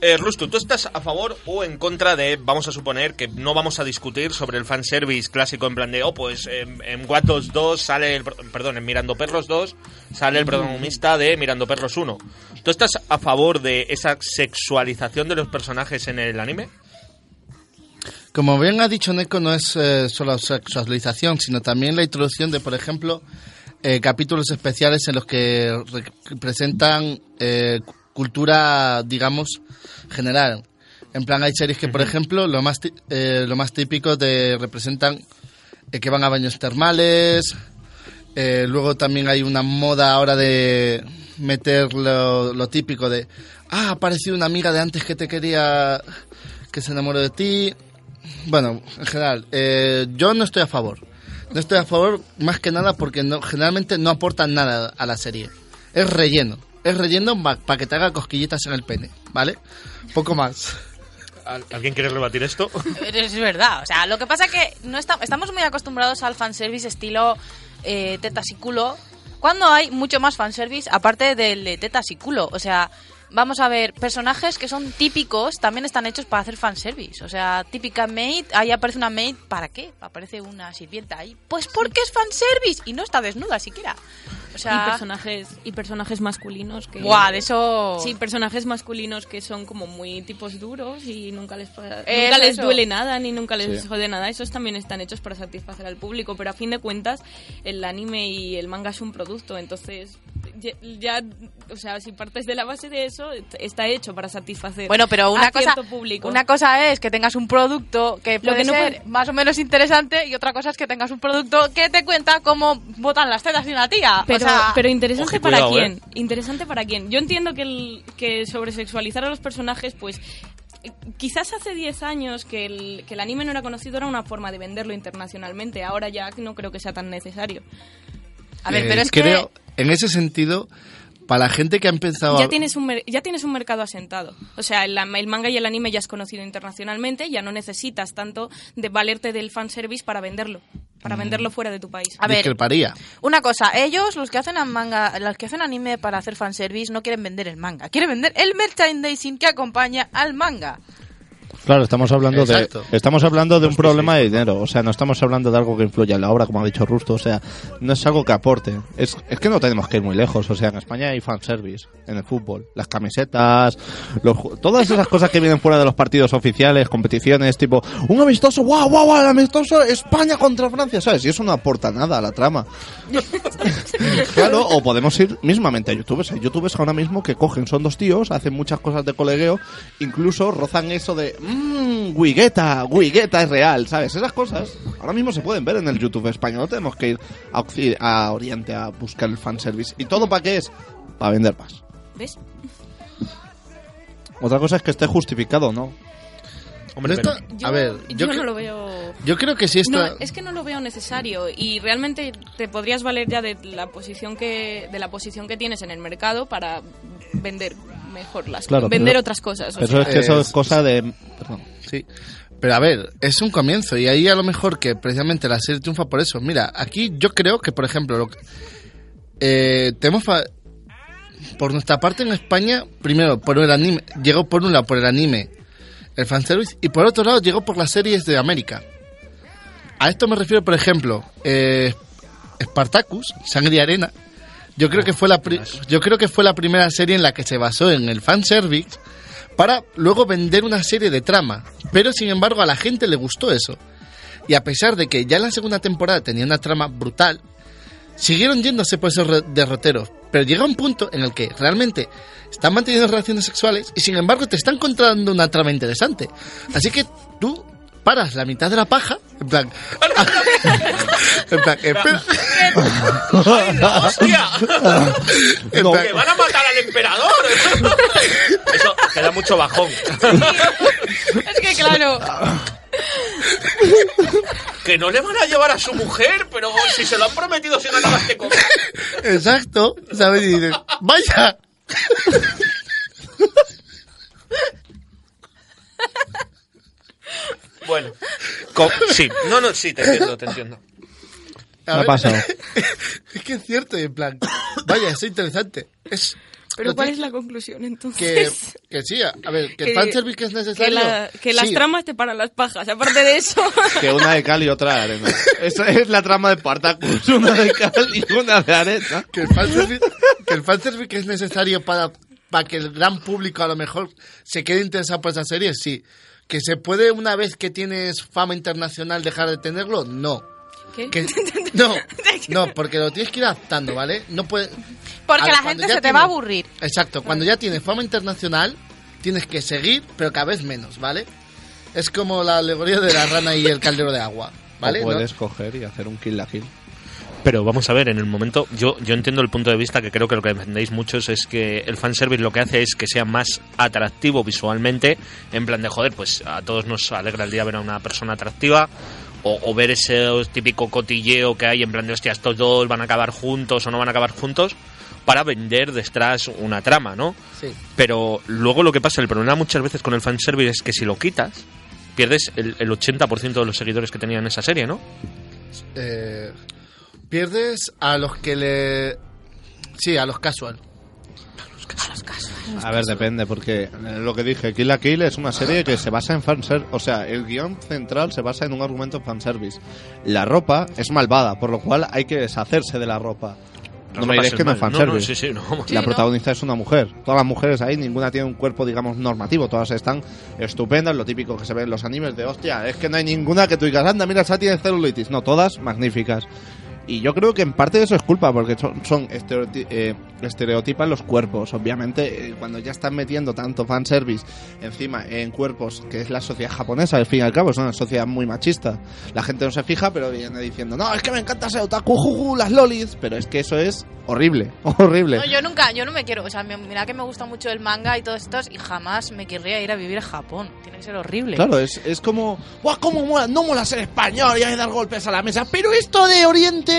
Eh, Rustu, ¿tú estás a favor o en contra de, vamos a suponer, que no vamos a discutir sobre el fanservice clásico en plan de, oh, pues en, en Guatos 2 sale, el, perdón, en Mirando Perros 2 sale el protagonista de Mirando Perros 1. ¿Tú estás a favor de esa sexualización de los personajes en el anime? Como bien ha dicho Neko, no es eh, solo sexualización, sino también la introducción de, por ejemplo, eh, capítulos especiales en los que re- presentan eh, cu- cultura, digamos, general. En plan, hay series que, por ejemplo, lo más, eh, lo más típico de representan que van a baños termales. luego también hay una moda ahora de meter lo, lo típico de, ah, ha aparecido una amiga de antes que te quería, que se enamoró de ti. Bueno, en general, eh, yo no estoy a favor. No estoy a favor más que nada porque no, generalmente no aportan nada a la serie. Es relleno. Es relleno para que te haga cosquillitas en el pene, ¿vale? Poco más. ¿Al- ¿Alguien quiere rebatir esto? Es verdad, o sea, lo que pasa es que no está- estamos muy acostumbrados al fanservice estilo eh, tetas y culo, cuando hay mucho más fanservice aparte del de tetas y culo. O sea, vamos a ver, personajes que son típicos también están hechos para hacer fanservice. O sea, típica maid, ahí aparece una maid, ¿para qué? Aparece una sirvienta ahí. Pues porque es fanservice y no está desnuda siquiera. O sea- y personajes y personajes masculinos que Buah, de eso- Sí, personajes masculinos que son como muy tipos duros y nunca les nunca les eso. duele nada ni nunca les Sí. jode nada. Esos también están hechos para satisfacer al público, pero a fin de cuentas el anime y el manga es un producto, entonces ya, o sea, si partes de la base de eso, está hecho para satisfacer Bueno, pero una a cosa, cierto público. una cosa es que tengas un producto que puede que no ser puede- más o menos interesante y otra cosa es que tengas un producto que te cuenta cómo botan las tetas de una tía. Pero, o sea, pero interesante Oje, para cuidado, quién. ¿eh? Interesante para quién. Yo entiendo que, el, que sobresexualizar a los personajes, pues quizás hace 10 años que el, que el anime no era conocido, era una forma de venderlo internacionalmente. Ahora ya no creo que sea tan necesario. a ver, Eh, pero es creo, que en ese sentido, para la gente que ha empezado Ya a... tienes, un mer- ya tienes un mercado asentado. O sea, el, el manga y el anime ya es conocido internacionalmente, ya no necesitas tanto de valerte del fanservice para venderlo, para Mm. venderlo fuera de tu país. A ver, discreparía. una cosa, ellos los que hacen manga, los que hacen anime para hacer fanservice no quieren vender el manga, quieren vender el merchandising que acompaña al manga. Claro, estamos hablando Exacto. de estamos hablando de un problema de dinero, o sea, no estamos hablando de algo que influya en la obra, como ha dicho Rusto, o sea, no es algo que aporte. Es, es que no tenemos que ir muy lejos, o sea, en España hay fanservice en el fútbol, las camisetas, los, todas esas cosas que vienen fuera de los partidos oficiales, competiciones, tipo, un amistoso, guau, guau, guau, el amistoso España contra Francia, ¿sabes? Y eso no aporta nada a la trama. Claro, o podemos ir mismamente a youtubers. Hay youtubers ahora mismo que cogen, son dos tíos, hacen muchas cosas de colegueo, incluso rozan eso de, mmm, Wigueta, Wigueta es real, ¿sabes? Esas cosas ahora mismo se pueden ver en el YouTube español. No tenemos que ir a, Oriente a buscar el fanservice. ¿Y todo para qué es? Para vender más. ¿Ves? Otra cosa es que esté justificado, ¿no? Hombre, Esto- pero- Yo, a ver, yo, yo, no cre- lo veo... yo creo que. No, es que no lo veo necesario y realmente te podrías valer ya de la posición que de la posición que tienes en el mercado para vender mejor las Claro, vender pero- otras cosas. o Eso sea. es que eso es Es- cosa de... Perdón. Sí. Pero a ver, es un comienzo y ahí a lo mejor que precisamente la serie triunfa por eso. Mira, aquí yo creo que, por ejemplo, lo que- eh, tenemos fa- por nuestra parte en España, primero por el anime, llegó por un lado por el anime, el fanservice, y por otro lado llegó por las series de América. A esto me refiero, por ejemplo, eh, Spartacus, Sangre y Arena. Yo creo que fue la pri- yo creo que fue la primera serie en la que se basó en el fanservice para luego vender una serie de trama. Pero sin embargo a la gente le gustó eso. Y a pesar de que ya en la segunda temporada tenía una trama brutal, siguieron yéndose por esos derroteros. Pero llega un punto en el que realmente están manteniendo relaciones sexuales y sin embargo te están contando una trama interesante. Así que tú paras la mitad de la paja, en plan... en plan, espera. ¡Ay, la hostia! En No. plan, ¡Que van a matar al emperador! Eso te da mucho bajón. Es que claro, Que no le van a llevar a su mujer, pero si se lo han prometido si no acabas de comer. Exacto, ¿sabes? Y dices, vaya. Bueno, co- sí, no, no, sí, te entiendo, te entiendo. A Me ha ver, pasado. es que es cierto, y en plan, vaya, es interesante. Es, pero ¿cuál es la conclusión entonces? que sí, a a ver, que, Que- el fanservice que es Que, necesario. la- que las sí. tramas te paran las pajas. Aparte de eso, Que una de cal y otra de arena. Esa es la trama de Spartacus. Una de cal y una de arena. que el fanservice, que el fanservice que es necesario para, para que el gran público a lo mejor se quede interesado por esa serie, sí. Que se puede una vez que tienes fama internacional dejar de tenerlo, no. ¿Qué? Que- no, no, porque lo tienes que ir adaptando, ¿vale? No puede, Porque la gente se te tiene- va a aburrir. Exacto, cuando ya tienes fama internacional, tienes que seguir, pero cada vez menos, ¿vale? Es como la alegoría de la rana y el caldero de agua, ¿vale? O ¿No? puedes coger y hacer un kill la kill. Pero vamos a ver, en el momento, yo, yo entiendo el punto de vista que creo que lo que defendéis muchos es que el fanservice lo que hace es que sea más atractivo visualmente, en plan de joder, pues a todos nos alegra el día ver a una persona atractiva, o, o ver ese típico cotilleo que hay en plan de hostia, estos dos van a acabar juntos o no van a acabar juntos, para vender detrás una trama, ¿no? Sí. Pero luego lo que pasa, el problema muchas veces con el fanservice es que si lo quitas, pierdes el, el 80% de los seguidores que tenían esa serie, ¿no? Eh, pierdes a los que le... Sí, a los casual. A ver, depende, porque eh, lo que dije, Kill la Kill es una serie que se basa en fanservice. O sea, el guion central se basa en un argumento fanservice. La ropa es malvada, por lo cual hay que deshacerse de la ropa. No me diréis que no es mal. fanservice. no, sí, sí, no. La protagonista es una mujer. Todas las mujeres ahí, ninguna tiene un cuerpo, digamos, normativo. Todas están estupendas, lo típico que se ve en los animes de hostia. Es que no hay ninguna que tú digas, anda, mira, esa tiene celulitis. No, todas magníficas. Y yo creo que en parte de eso es culpa, porque son, son estereoti- eh, estereotipan los cuerpos. Obviamente, eh, cuando ya están metiendo tanto fanservice encima en cuerpos, que es la sociedad japonesa, al fin y al cabo, es una sociedad muy machista. La gente no se fija, pero viene diciendo, no, es que me encanta ser otaku, juju, las lolis. Pero es que eso es horrible, horrible. No, yo nunca, yo no me quiero, o sea, mira que me gusta mucho el manga y todos estos y jamás me querría ir a vivir a Japón. Tiene que ser horrible. Claro, es, es como, ¡guau, cómo mola! No mola ser español y hay que dar golpes a la mesa, pero esto de Oriente,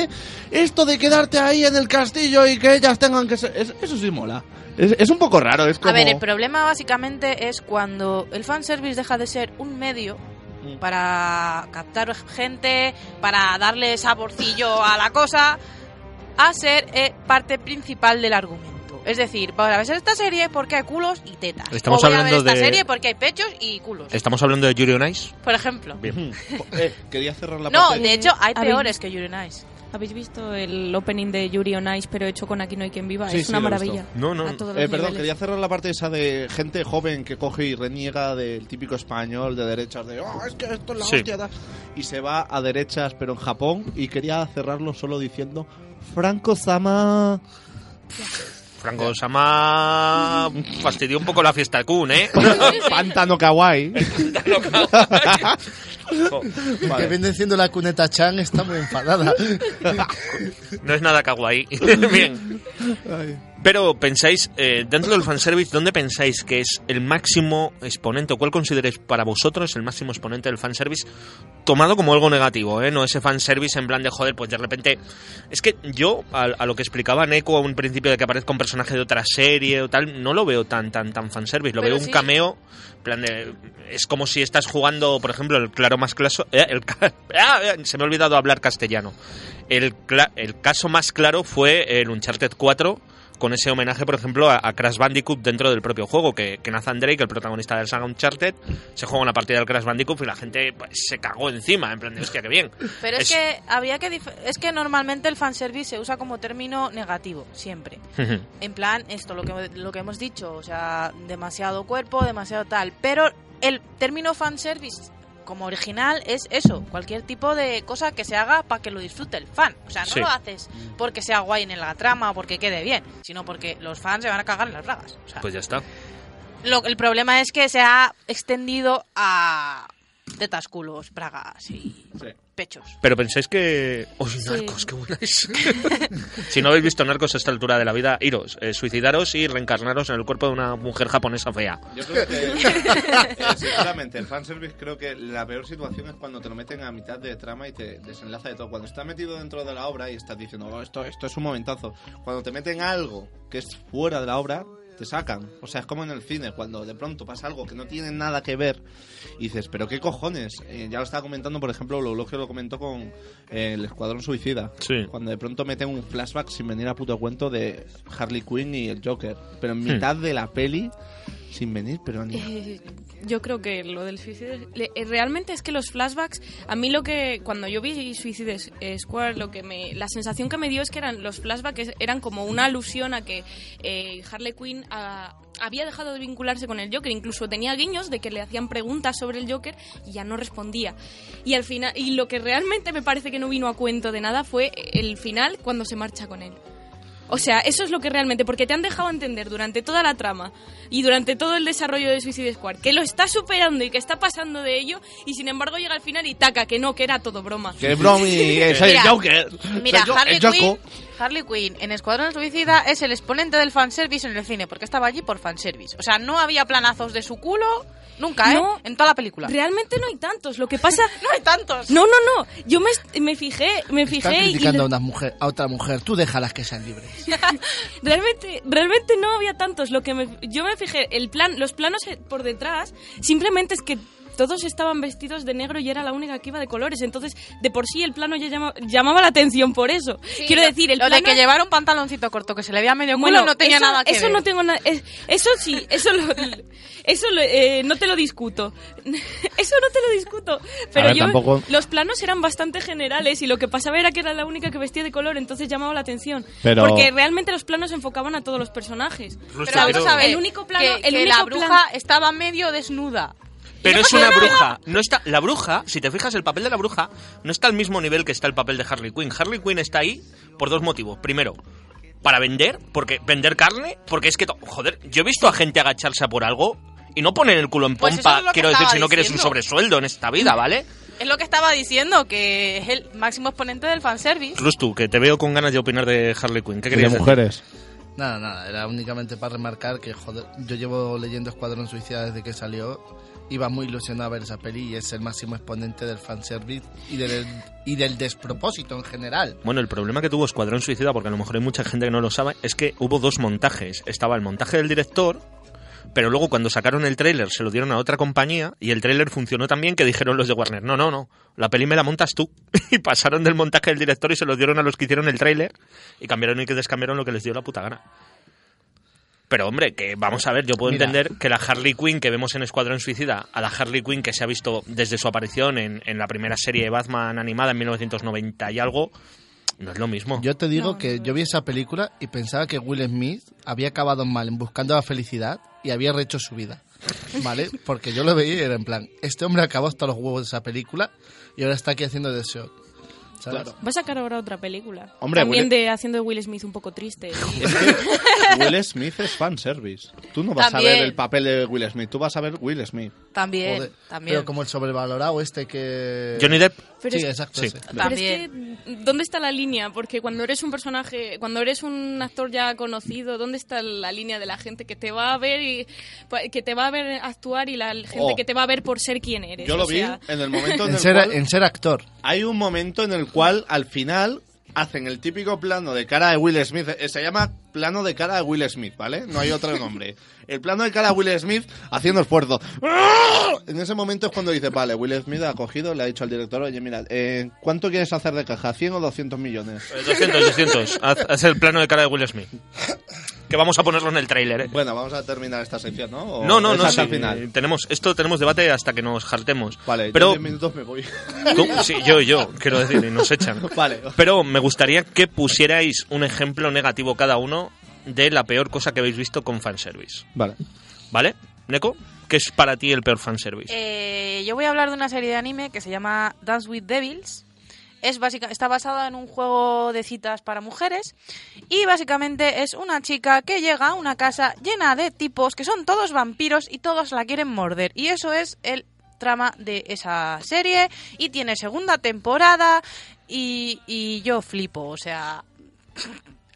esto de quedarte ahí en el castillo y que ellas tengan que ser... es- eso sí mola. Es, es un poco raro, es como... A ver, el problema básicamente es cuando el fanservice deja de ser un medio Mm. para captar gente, para darle saborcillo a la cosa, a ser eh, parte principal del argumento. Es decir, para ver esta serie porque hay culos y tetas. Estamos o voy a hablando ver esta de- serie porque hay pechos y culos. Estamos hablando de Yuri on Ice. Por ejemplo. Bien. Eh, quería cerrar la No, parte- de hecho hay ¿Habéis peores que Yuri on Ice. ¿Habéis visto el opening de Yuri on Ice, pero hecho con Aquí no hay quien viva? Sí, es sí, una maravilla. No, no. A todos los Eh, perdón, niveles. quería cerrar la parte esa de gente joven que coge y reniega del típico español de derechas de oh, es que esto es la Sí. hostia tal", y se va a derechas pero en Japón y quería cerrarlo solo diciendo Franco Sama Franco Sama fastidió un poco la fiesta Kun, ¿eh? Pantano Kawaii Que viene siendo la cuneta Chan está muy enfadada. No es nada kawaii. Bien. Pero pensáis, eh, dentro del fanservice, ¿dónde pensáis que es el máximo exponente o cuál consideráis para vosotros el máximo exponente del fanservice tomado como algo negativo, ¿eh? No ese fanservice en plan de joder, pues de repente... Es que yo, a, a lo que explicaba Neko a un principio de que aparezca un personaje de otra serie o tal, no lo veo tan tan tan fanservice, lo Pero veo un cameo, plan de... Es como si estás jugando, por ejemplo, el claro más claso... eh, el ah, eh, se me ha olvidado hablar castellano. El, el caso más claro fue el Uncharted 4 con ese homenaje, por ejemplo, a, a Crash Bandicoot dentro del propio juego, que, que Nathan Drake, el protagonista del saga Uncharted, se juega una partida del Crash Bandicoot y la gente pues, se cagó encima, en plan de hostia, que bien. Pero es, que habría que es que normalmente el fanservice se usa como término negativo, siempre. En plan, esto, lo que, lo que hemos dicho, o sea, demasiado cuerpo, demasiado tal. Pero el término fanservice como original es eso, cualquier tipo de cosa que se haga para que lo disfrute el fan. O sea, no Sí. lo haces porque sea guay en la trama o porque quede bien, sino porque los fans se van a cagar en las bragas. O sea, Pues ya está. lo- el problema es que se ha extendido a tetas, culos, bragas y pechos. Pero pensáis que... ¡Uy, Narcos, qué buena es! si no habéis visto Narcos a esta altura de la vida, iros, eh, suicidaros y reencarnaros en el cuerpo de una mujer japonesa fea. Yo creo que, eh, sinceramente, el fanservice creo que la peor situación es cuando te lo meten a mitad de trama y te desenlaza de todo. Cuando está metido dentro de la obra y estás diciendo, "Oh, esto, esto es un momentazo. Cuando te meten algo que es fuera de la obra, te sacan. O sea, es como en el cine, cuando de pronto pasa algo que no tiene nada que ver y dices, pero qué cojones. Eh, ya lo estaba comentando, por ejemplo, lo que lo comentó con eh, el Escuadrón Suicida. Sí. Cuando de pronto meten un flashback sin venir a puto cuento de Harley Quinn y el Joker. Pero en Hmm. mitad de la peli, sin venir, pero. Eh, yo creo que lo del Suicide... le- eh, realmente es que los flashbacks... A mí lo que... Cuando yo vi Suicide Squad, lo que me... La sensación que me dio es que eran los flashbacks eran como una alusión a que eh, Harley Quinn ah, había dejado de vincularse con el Joker. Incluso tenía guiños de que le hacían preguntas sobre el Joker y ya no respondía. Y al final... Y lo que realmente me parece que no vino a cuento de nada fue el final cuando se marcha con él. O sea, eso es lo que realmente, porque te han dejado entender durante toda la trama y durante todo el desarrollo de Suicide Squad que lo está superando y que está pasando de ello, y sin embargo llega al final y taca, que no, que era todo broma. Que bromi, que soy el Mira, Joker. Mira, Soy yo, Harley el. Quinn, Harley Quinn en Escuadrón Suicida es el exponente del fanservice en el cine, porque estaba allí por fanservice. O sea, no había planazos de su culo nunca, ¿eh? No. en toda la película. Realmente no hay tantos, lo que pasa... no hay tantos. No, no, no, yo me, me fijé, me Están fijé y... criticando a una mujer, a otra mujer. Tú déjalas que sean libres. realmente, realmente no había tantos. Lo que me- yo me fijé, el plan, los planos por detrás, simplemente es que todos estaban vestidos de negro y era la única que iba de colores. Entonces, de por sí el plano ya llama- llamaba la atención por eso. Quiero lo- decir, el lo de plano que llevara un pantaloncito corto que se le veía medio culo Bueno, no tenía eso- nada que eso ver. no tengo nada es- eso sí eso lo, eso lo- eh, no te lo discuto eso no te lo discuto pero ver, yo tampoco- los planos eran bastante generales y lo que pasaba era que era la única que vestía de color entonces llamaba la atención Pero- porque realmente los planos enfocaban a todos los personajes Pero vamos a ver, el único plano que, el que único la bruja plan- estaba medio desnuda. Pero es una bruja. No está, la bruja, si te fijas, el papel de la bruja no está al mismo nivel que está el papel de Harley Quinn. Harley Quinn está ahí por dos motivos. Primero, para vender, porque vender carne, porque es que, joder, yo he visto a gente agacharse a por algo y no poner el culo en Pues pompa, quiero decir, si no quieres un sobresueldo en esta vida, ¿vale? Es lo que estaba diciendo, que es el máximo exponente del fanservice. Rustu, que te veo con ganas de opinar de Harley Quinn. ¿Qué de querías decir? mujeres. Nada, nada, era únicamente para remarcar que, joder, yo llevo leyendo Escuadrón Suicida desde que salió. Iba muy ilusionado a ver esa peli y es el máximo exponente del fanservice y del, y del despropósito en general. Bueno, el problema que tuvo Escuadrón Suicida, porque a lo mejor hay mucha gente que no lo sabe, es que hubo dos montajes. Estaba el montaje del director, pero luego cuando sacaron el tráiler se lo dieron a otra compañía y el tráiler funcionó tan bien que dijeron los de Warner, no, no, no, la peli me la montas tú. y pasaron del montaje del director y se lo dieron a los que hicieron el tráiler y cambiaron y que descambiaron lo que les dio la puta gana. Pero hombre, que vamos a ver, yo puedo Mira. entender que la Harley Quinn que vemos en Escuadrón Suicida a la Harley Quinn que se ha visto desde su aparición en, en la primera serie de Batman animada en 1990 y algo, no es lo mismo. Yo te digo que yo vi esa película y pensaba que Will Smith había acabado mal en Buscando la Felicidad y había rehecho su vida. ¿Vale? Porque yo lo veía y era en plan, este hombre acabó hasta los huevos de esa película y ahora está aquí haciendo The Shot. ¿Sabes? va a sacar ahora otra película Hombre, también Will- de haciendo de Will Smith un poco triste Will Smith es fanservice. Tú no vas También. a ver el papel de Will Smith, tú vas a ver Will Smith. También, Joder, también. Pero como el sobrevalorado este que... Johnny Depp. Pero sí, es- exacto. Sí. ese. Pero es que, ¿dónde está la línea? Porque cuando eres un personaje, cuando eres un actor ya conocido, ¿dónde está la línea de la gente que te va a ver y que te va a ver actuar y la gente Oh. que te va a ver por ser quien eres? Yo lo O vi en el momento en En el ser, cual en ser actor. hay un momento en el cual al final hacen el típico plano de cara de Will Smith, eh, se llama plano de cara de Will Smith, ¿vale? No hay otro nombre. El plano de cara de Will Smith haciendo esfuerzo. En ese momento es cuando dice, vale, Will Smith ha cogido, le ha dicho al director, oye, mira, eh, ¿cuánto quieres hacer de caja? ¿100 o 200 millones? Eh, 200, 200. Haz, haz el plano de cara de Will Smith. Que vamos a ponerlo en el tráiler, ¿eh? Bueno, vamos a terminar esta sección, ¿no? ¿O No, no, no. sí, final. eh, Tenemos, esto tenemos debate hasta que nos hartemos. Vale, pero yo en 10 minutos me voy. tú- sí, yo, yo, quiero decir, y nos echan. Vale. Pero me gustaría que pusierais un ejemplo negativo cada uno de la peor cosa que habéis visto con fanservice. Vale. ¿Vale? Neko, ¿qué es para ti el peor fanservice? Eh, yo voy a hablar de una serie de anime que se llama Dance with Devils. Es básica, está basada en un juego de citas para mujeres y básicamente es una chica que llega a una casa llena de tipos que son todos vampiros y todos la quieren morder. Y eso es el trama de esa serie y tiene segunda temporada y, y yo flipo, o sea,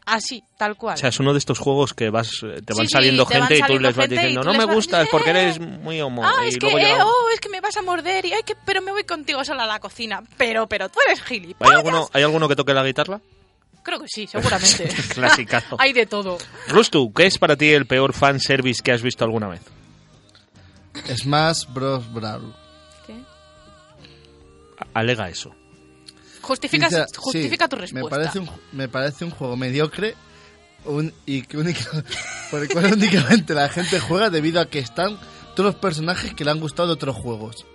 así, tal cual. O sea, es uno de estos juegos que vas, eh, te van Sí, sí, saliendo van gente y tú les vas diciendo, no me gustas porque "Eh, eres muy homo. Ah, y es que, luego eh, llega- oh, es que me vas a morder y ay, que, pero me voy contigo sola a la cocina. Pero, pero tú eres ¿Hay gilipollas. alguno, ¿Hay alguno que toque la guitarra? Creo que sí, seguramente. Clasicazo. Hay de todo. Rustu, ¿qué es para ti el peor fanservice que has visto alguna vez? Smash Bros. Brawl. Alega eso. Justifica, Sincera- justifica sí, tu respuesta. Me parece un, me parece un juego mediocre un- y que única- por el cual únicamente la gente juega debido a que están todos los personajes que le han gustado de otros juegos.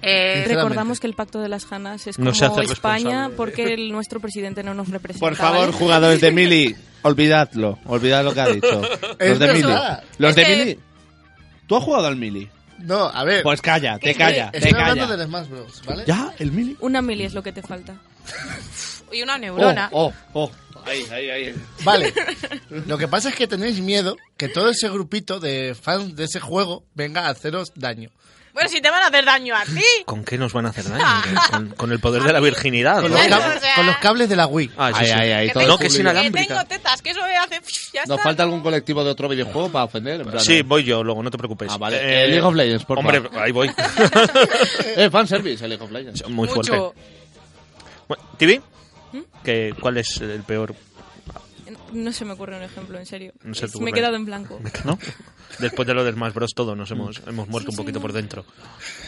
Eh. Recordamos que el pacto de las Janas es No como hace España porque el, nuestro presidente no nos representa. Por favor, ¿vale? jugadores de Mili, olvidadlo. Olvidad lo que ha dicho. Los de Es Mili. Los Es de que- Mili. ¿Tú has jugado al Mili? No, a ver. Pues calla, te calla, te Estoy calla. hablando del Smash Bros, ¿vale? ¿Ya? ¿El Mili? Una mili es lo que te falta. y una neurona. Oh, oh, oh. Ahí, ahí, ahí. Vale. Lo que pasa es que tenéis miedo que todo ese grupito de fans de ese juego venga a haceros daño. Bueno, si te van a hacer daño a ti. ¿Con qué nos van a hacer daño? ¿Con, con el poder de la virginidad? Con los, cab- con los cables de la Wii. Ah, eso Ay, sí. ay, ay, Que todo tengo- No, que es Que inalámbrica. tengo tetas, que eso me hace... Ya ¿Nos está. falta algún colectivo de otro videojuego para ofender? En plan, Sí, voy yo luego, no te preocupes. Ah, vale. Eh, Eh, League of Legends, por Hombre, ahí voy. eh, fanservice, el League of Legends. Muy Mucho. fuerte. Bueno, ¿TV? ¿Mm? ¿Qué, ¿Cuál es el peor? No se me ocurre un ejemplo, en serio. No se te me he ocurre. quedado en blanco. ¿No? Después de lo del Smash Bros. todo nos hemos, hemos muerto un poquito por dentro.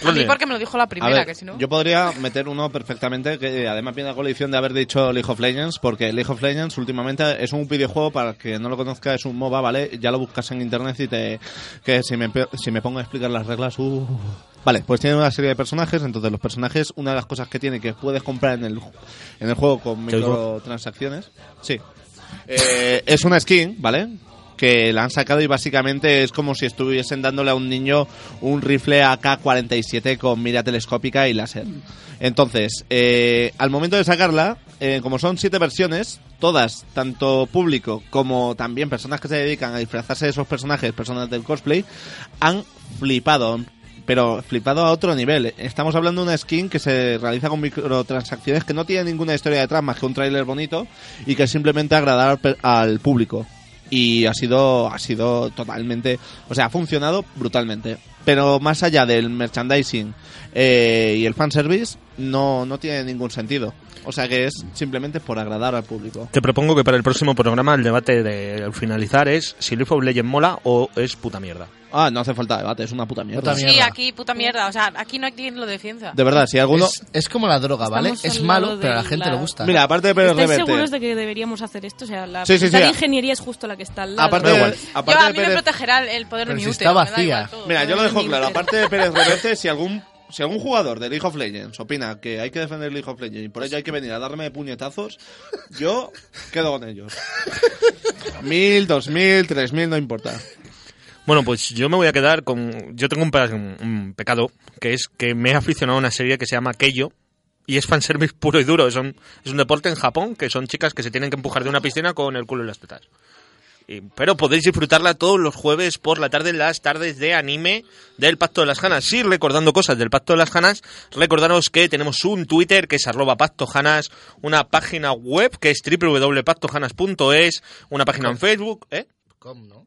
A mí porque me lo dijo la A primera, ver, que si no... yo podría meter uno perfectamente que además viene a colección de haber dicho League of Legends porque League of Legends últimamente es un videojuego para el que no lo conozca es un MOBA, ¿vale? Ya lo buscas en internet y te que si me empe- si me pongo a explicar las reglas, uh. Vale, pues tiene una serie de personajes, entonces los personajes una de las cosas que tiene que puedes comprar en el en el juego con ¿Te oigo? microtransacciones. Sí. Eh, es una skin, ¿vale? Que la han sacado y básicamente es como si estuviesen dándole a un niño un rifle AK-47 con mira telescópica y láser. Entonces, eh, al momento de sacarla, eh, como son siete versiones, todas, tanto público como también personas que se dedican a disfrazarse de esos personajes, personas del cosplay, han flipado. Pero flipado a otro nivel. Estamos hablando de una skin que se realiza con microtransacciones que no tiene ninguna historia detrás más que un tráiler bonito y que simplemente agradar al público. Y ha sido, ha sido totalmente, o sea, ha funcionado brutalmente. Pero más allá del merchandising eh, y el fanservice, no, no tiene ningún sentido. O sea que es simplemente por agradar al público. Te propongo que para el próximo programa el debate de al finalizar es si League of Legends mola o es puta mierda. Ah, no hace falta debate, es una puta mierda. Sí, aquí puta mierda. O sea, aquí no hay quien lo defienda. De verdad, si alguno... Es, es como la droga, ¿vale? Estamos es al malo, pero a la de gente la- le gusta. Mira, aparte de Pérez ¿Estáis Reverte... seguros de que deberíamos hacer esto? O sea, la Sí, sí, sí, de a- ingeniería es justo la que está al lado. Aparte, Yo, aparte a de mí me Pérez... protegerá el, poder de Pero mi si útero. está vacía. igual todo. Mira, yo lo dejo claro. Aparte de Pérez Reverte, si algún, si algún jugador de League of Legends opina que hay que defender League of Legends y por ello hay que venir a darme puñetazos, yo quedo con ellos. Mil, dos mil, tres mil, no importa. Bueno, pues yo me voy a quedar con... Yo tengo un, pe- un- un pecado, que es que me he aficionado a una serie que se llama Keio, y es fanservice puro y duro. Es un, es un deporte en Japón, que son chicas que se tienen que empujar de una piscina con el culo y las tetas. Y- pero podéis disfrutarla todos los jueves por la tarde en las tardes de anime del Pacto de las Janas. Sí, recordando cosas del Pacto de las Janas, recordaros que tenemos un Twitter que es arroba pactojanas, una página web que es www.pactojanas.es, una página en Facebook, ¿eh? ¿Cómo, no?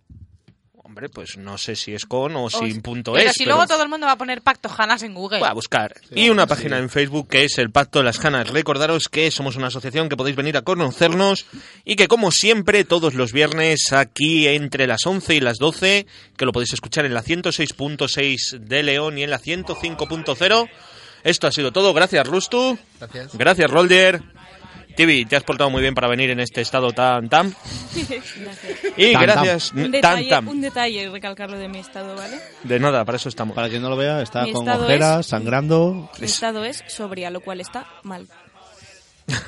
Hombre, pues no sé si es con o O- sin punto Pero es. si pero luego todo el mundo va a poner Pacto Janas en Google. Voy a buscar. y una página en Facebook que es el Pacto de las Janas. Recordaros que somos una asociación que podéis venir a conocernos y que como siempre todos los viernes aquí entre las 11 y las 12, que lo podéis escuchar en la 106.6 de León y en la 105.0. Esto ha sido todo. Gracias Rustu. Gracias. Gracias Rolder. Tibi, te has portado muy bien para venir en este estado tan tan. Y tam. gracias Un tan detalle, tan. un detalle recalcarlo de mi estado, ¿vale? De nada, para eso estamos. Para quien no lo vea, está Mi con estado ojeras, es- sangrando. Mi estado es sobria, lo cual está mal.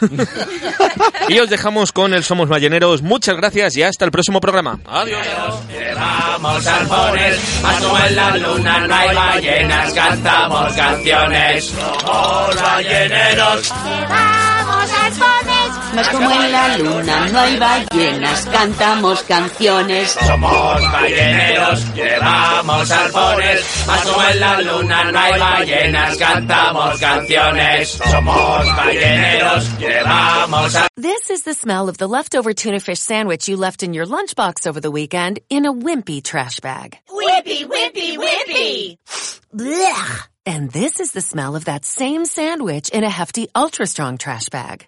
Y os dejamos con el Somos Balleneros. Muchas gracias y hasta el próximo programa. Adiós. Llevamos arpones, más como en la luna no hay ballenas, cantamos canciones. Somos balleneros. Vamos como en la luna no hay ballenas, cantamos canciones. Somos balleneros, llevamos arpones, más como en la luna no hay ballenas, cantamos canciones. Somos balleneros, llevamos a... This is the smell of the leftover tuna fish sandwich you left in your lunchbox over the weekend in a wimpy trash bag. Whippy, whippy, whippy. Blech! And this is the smell of that same sandwich in a hefty, ultra strong trash bag.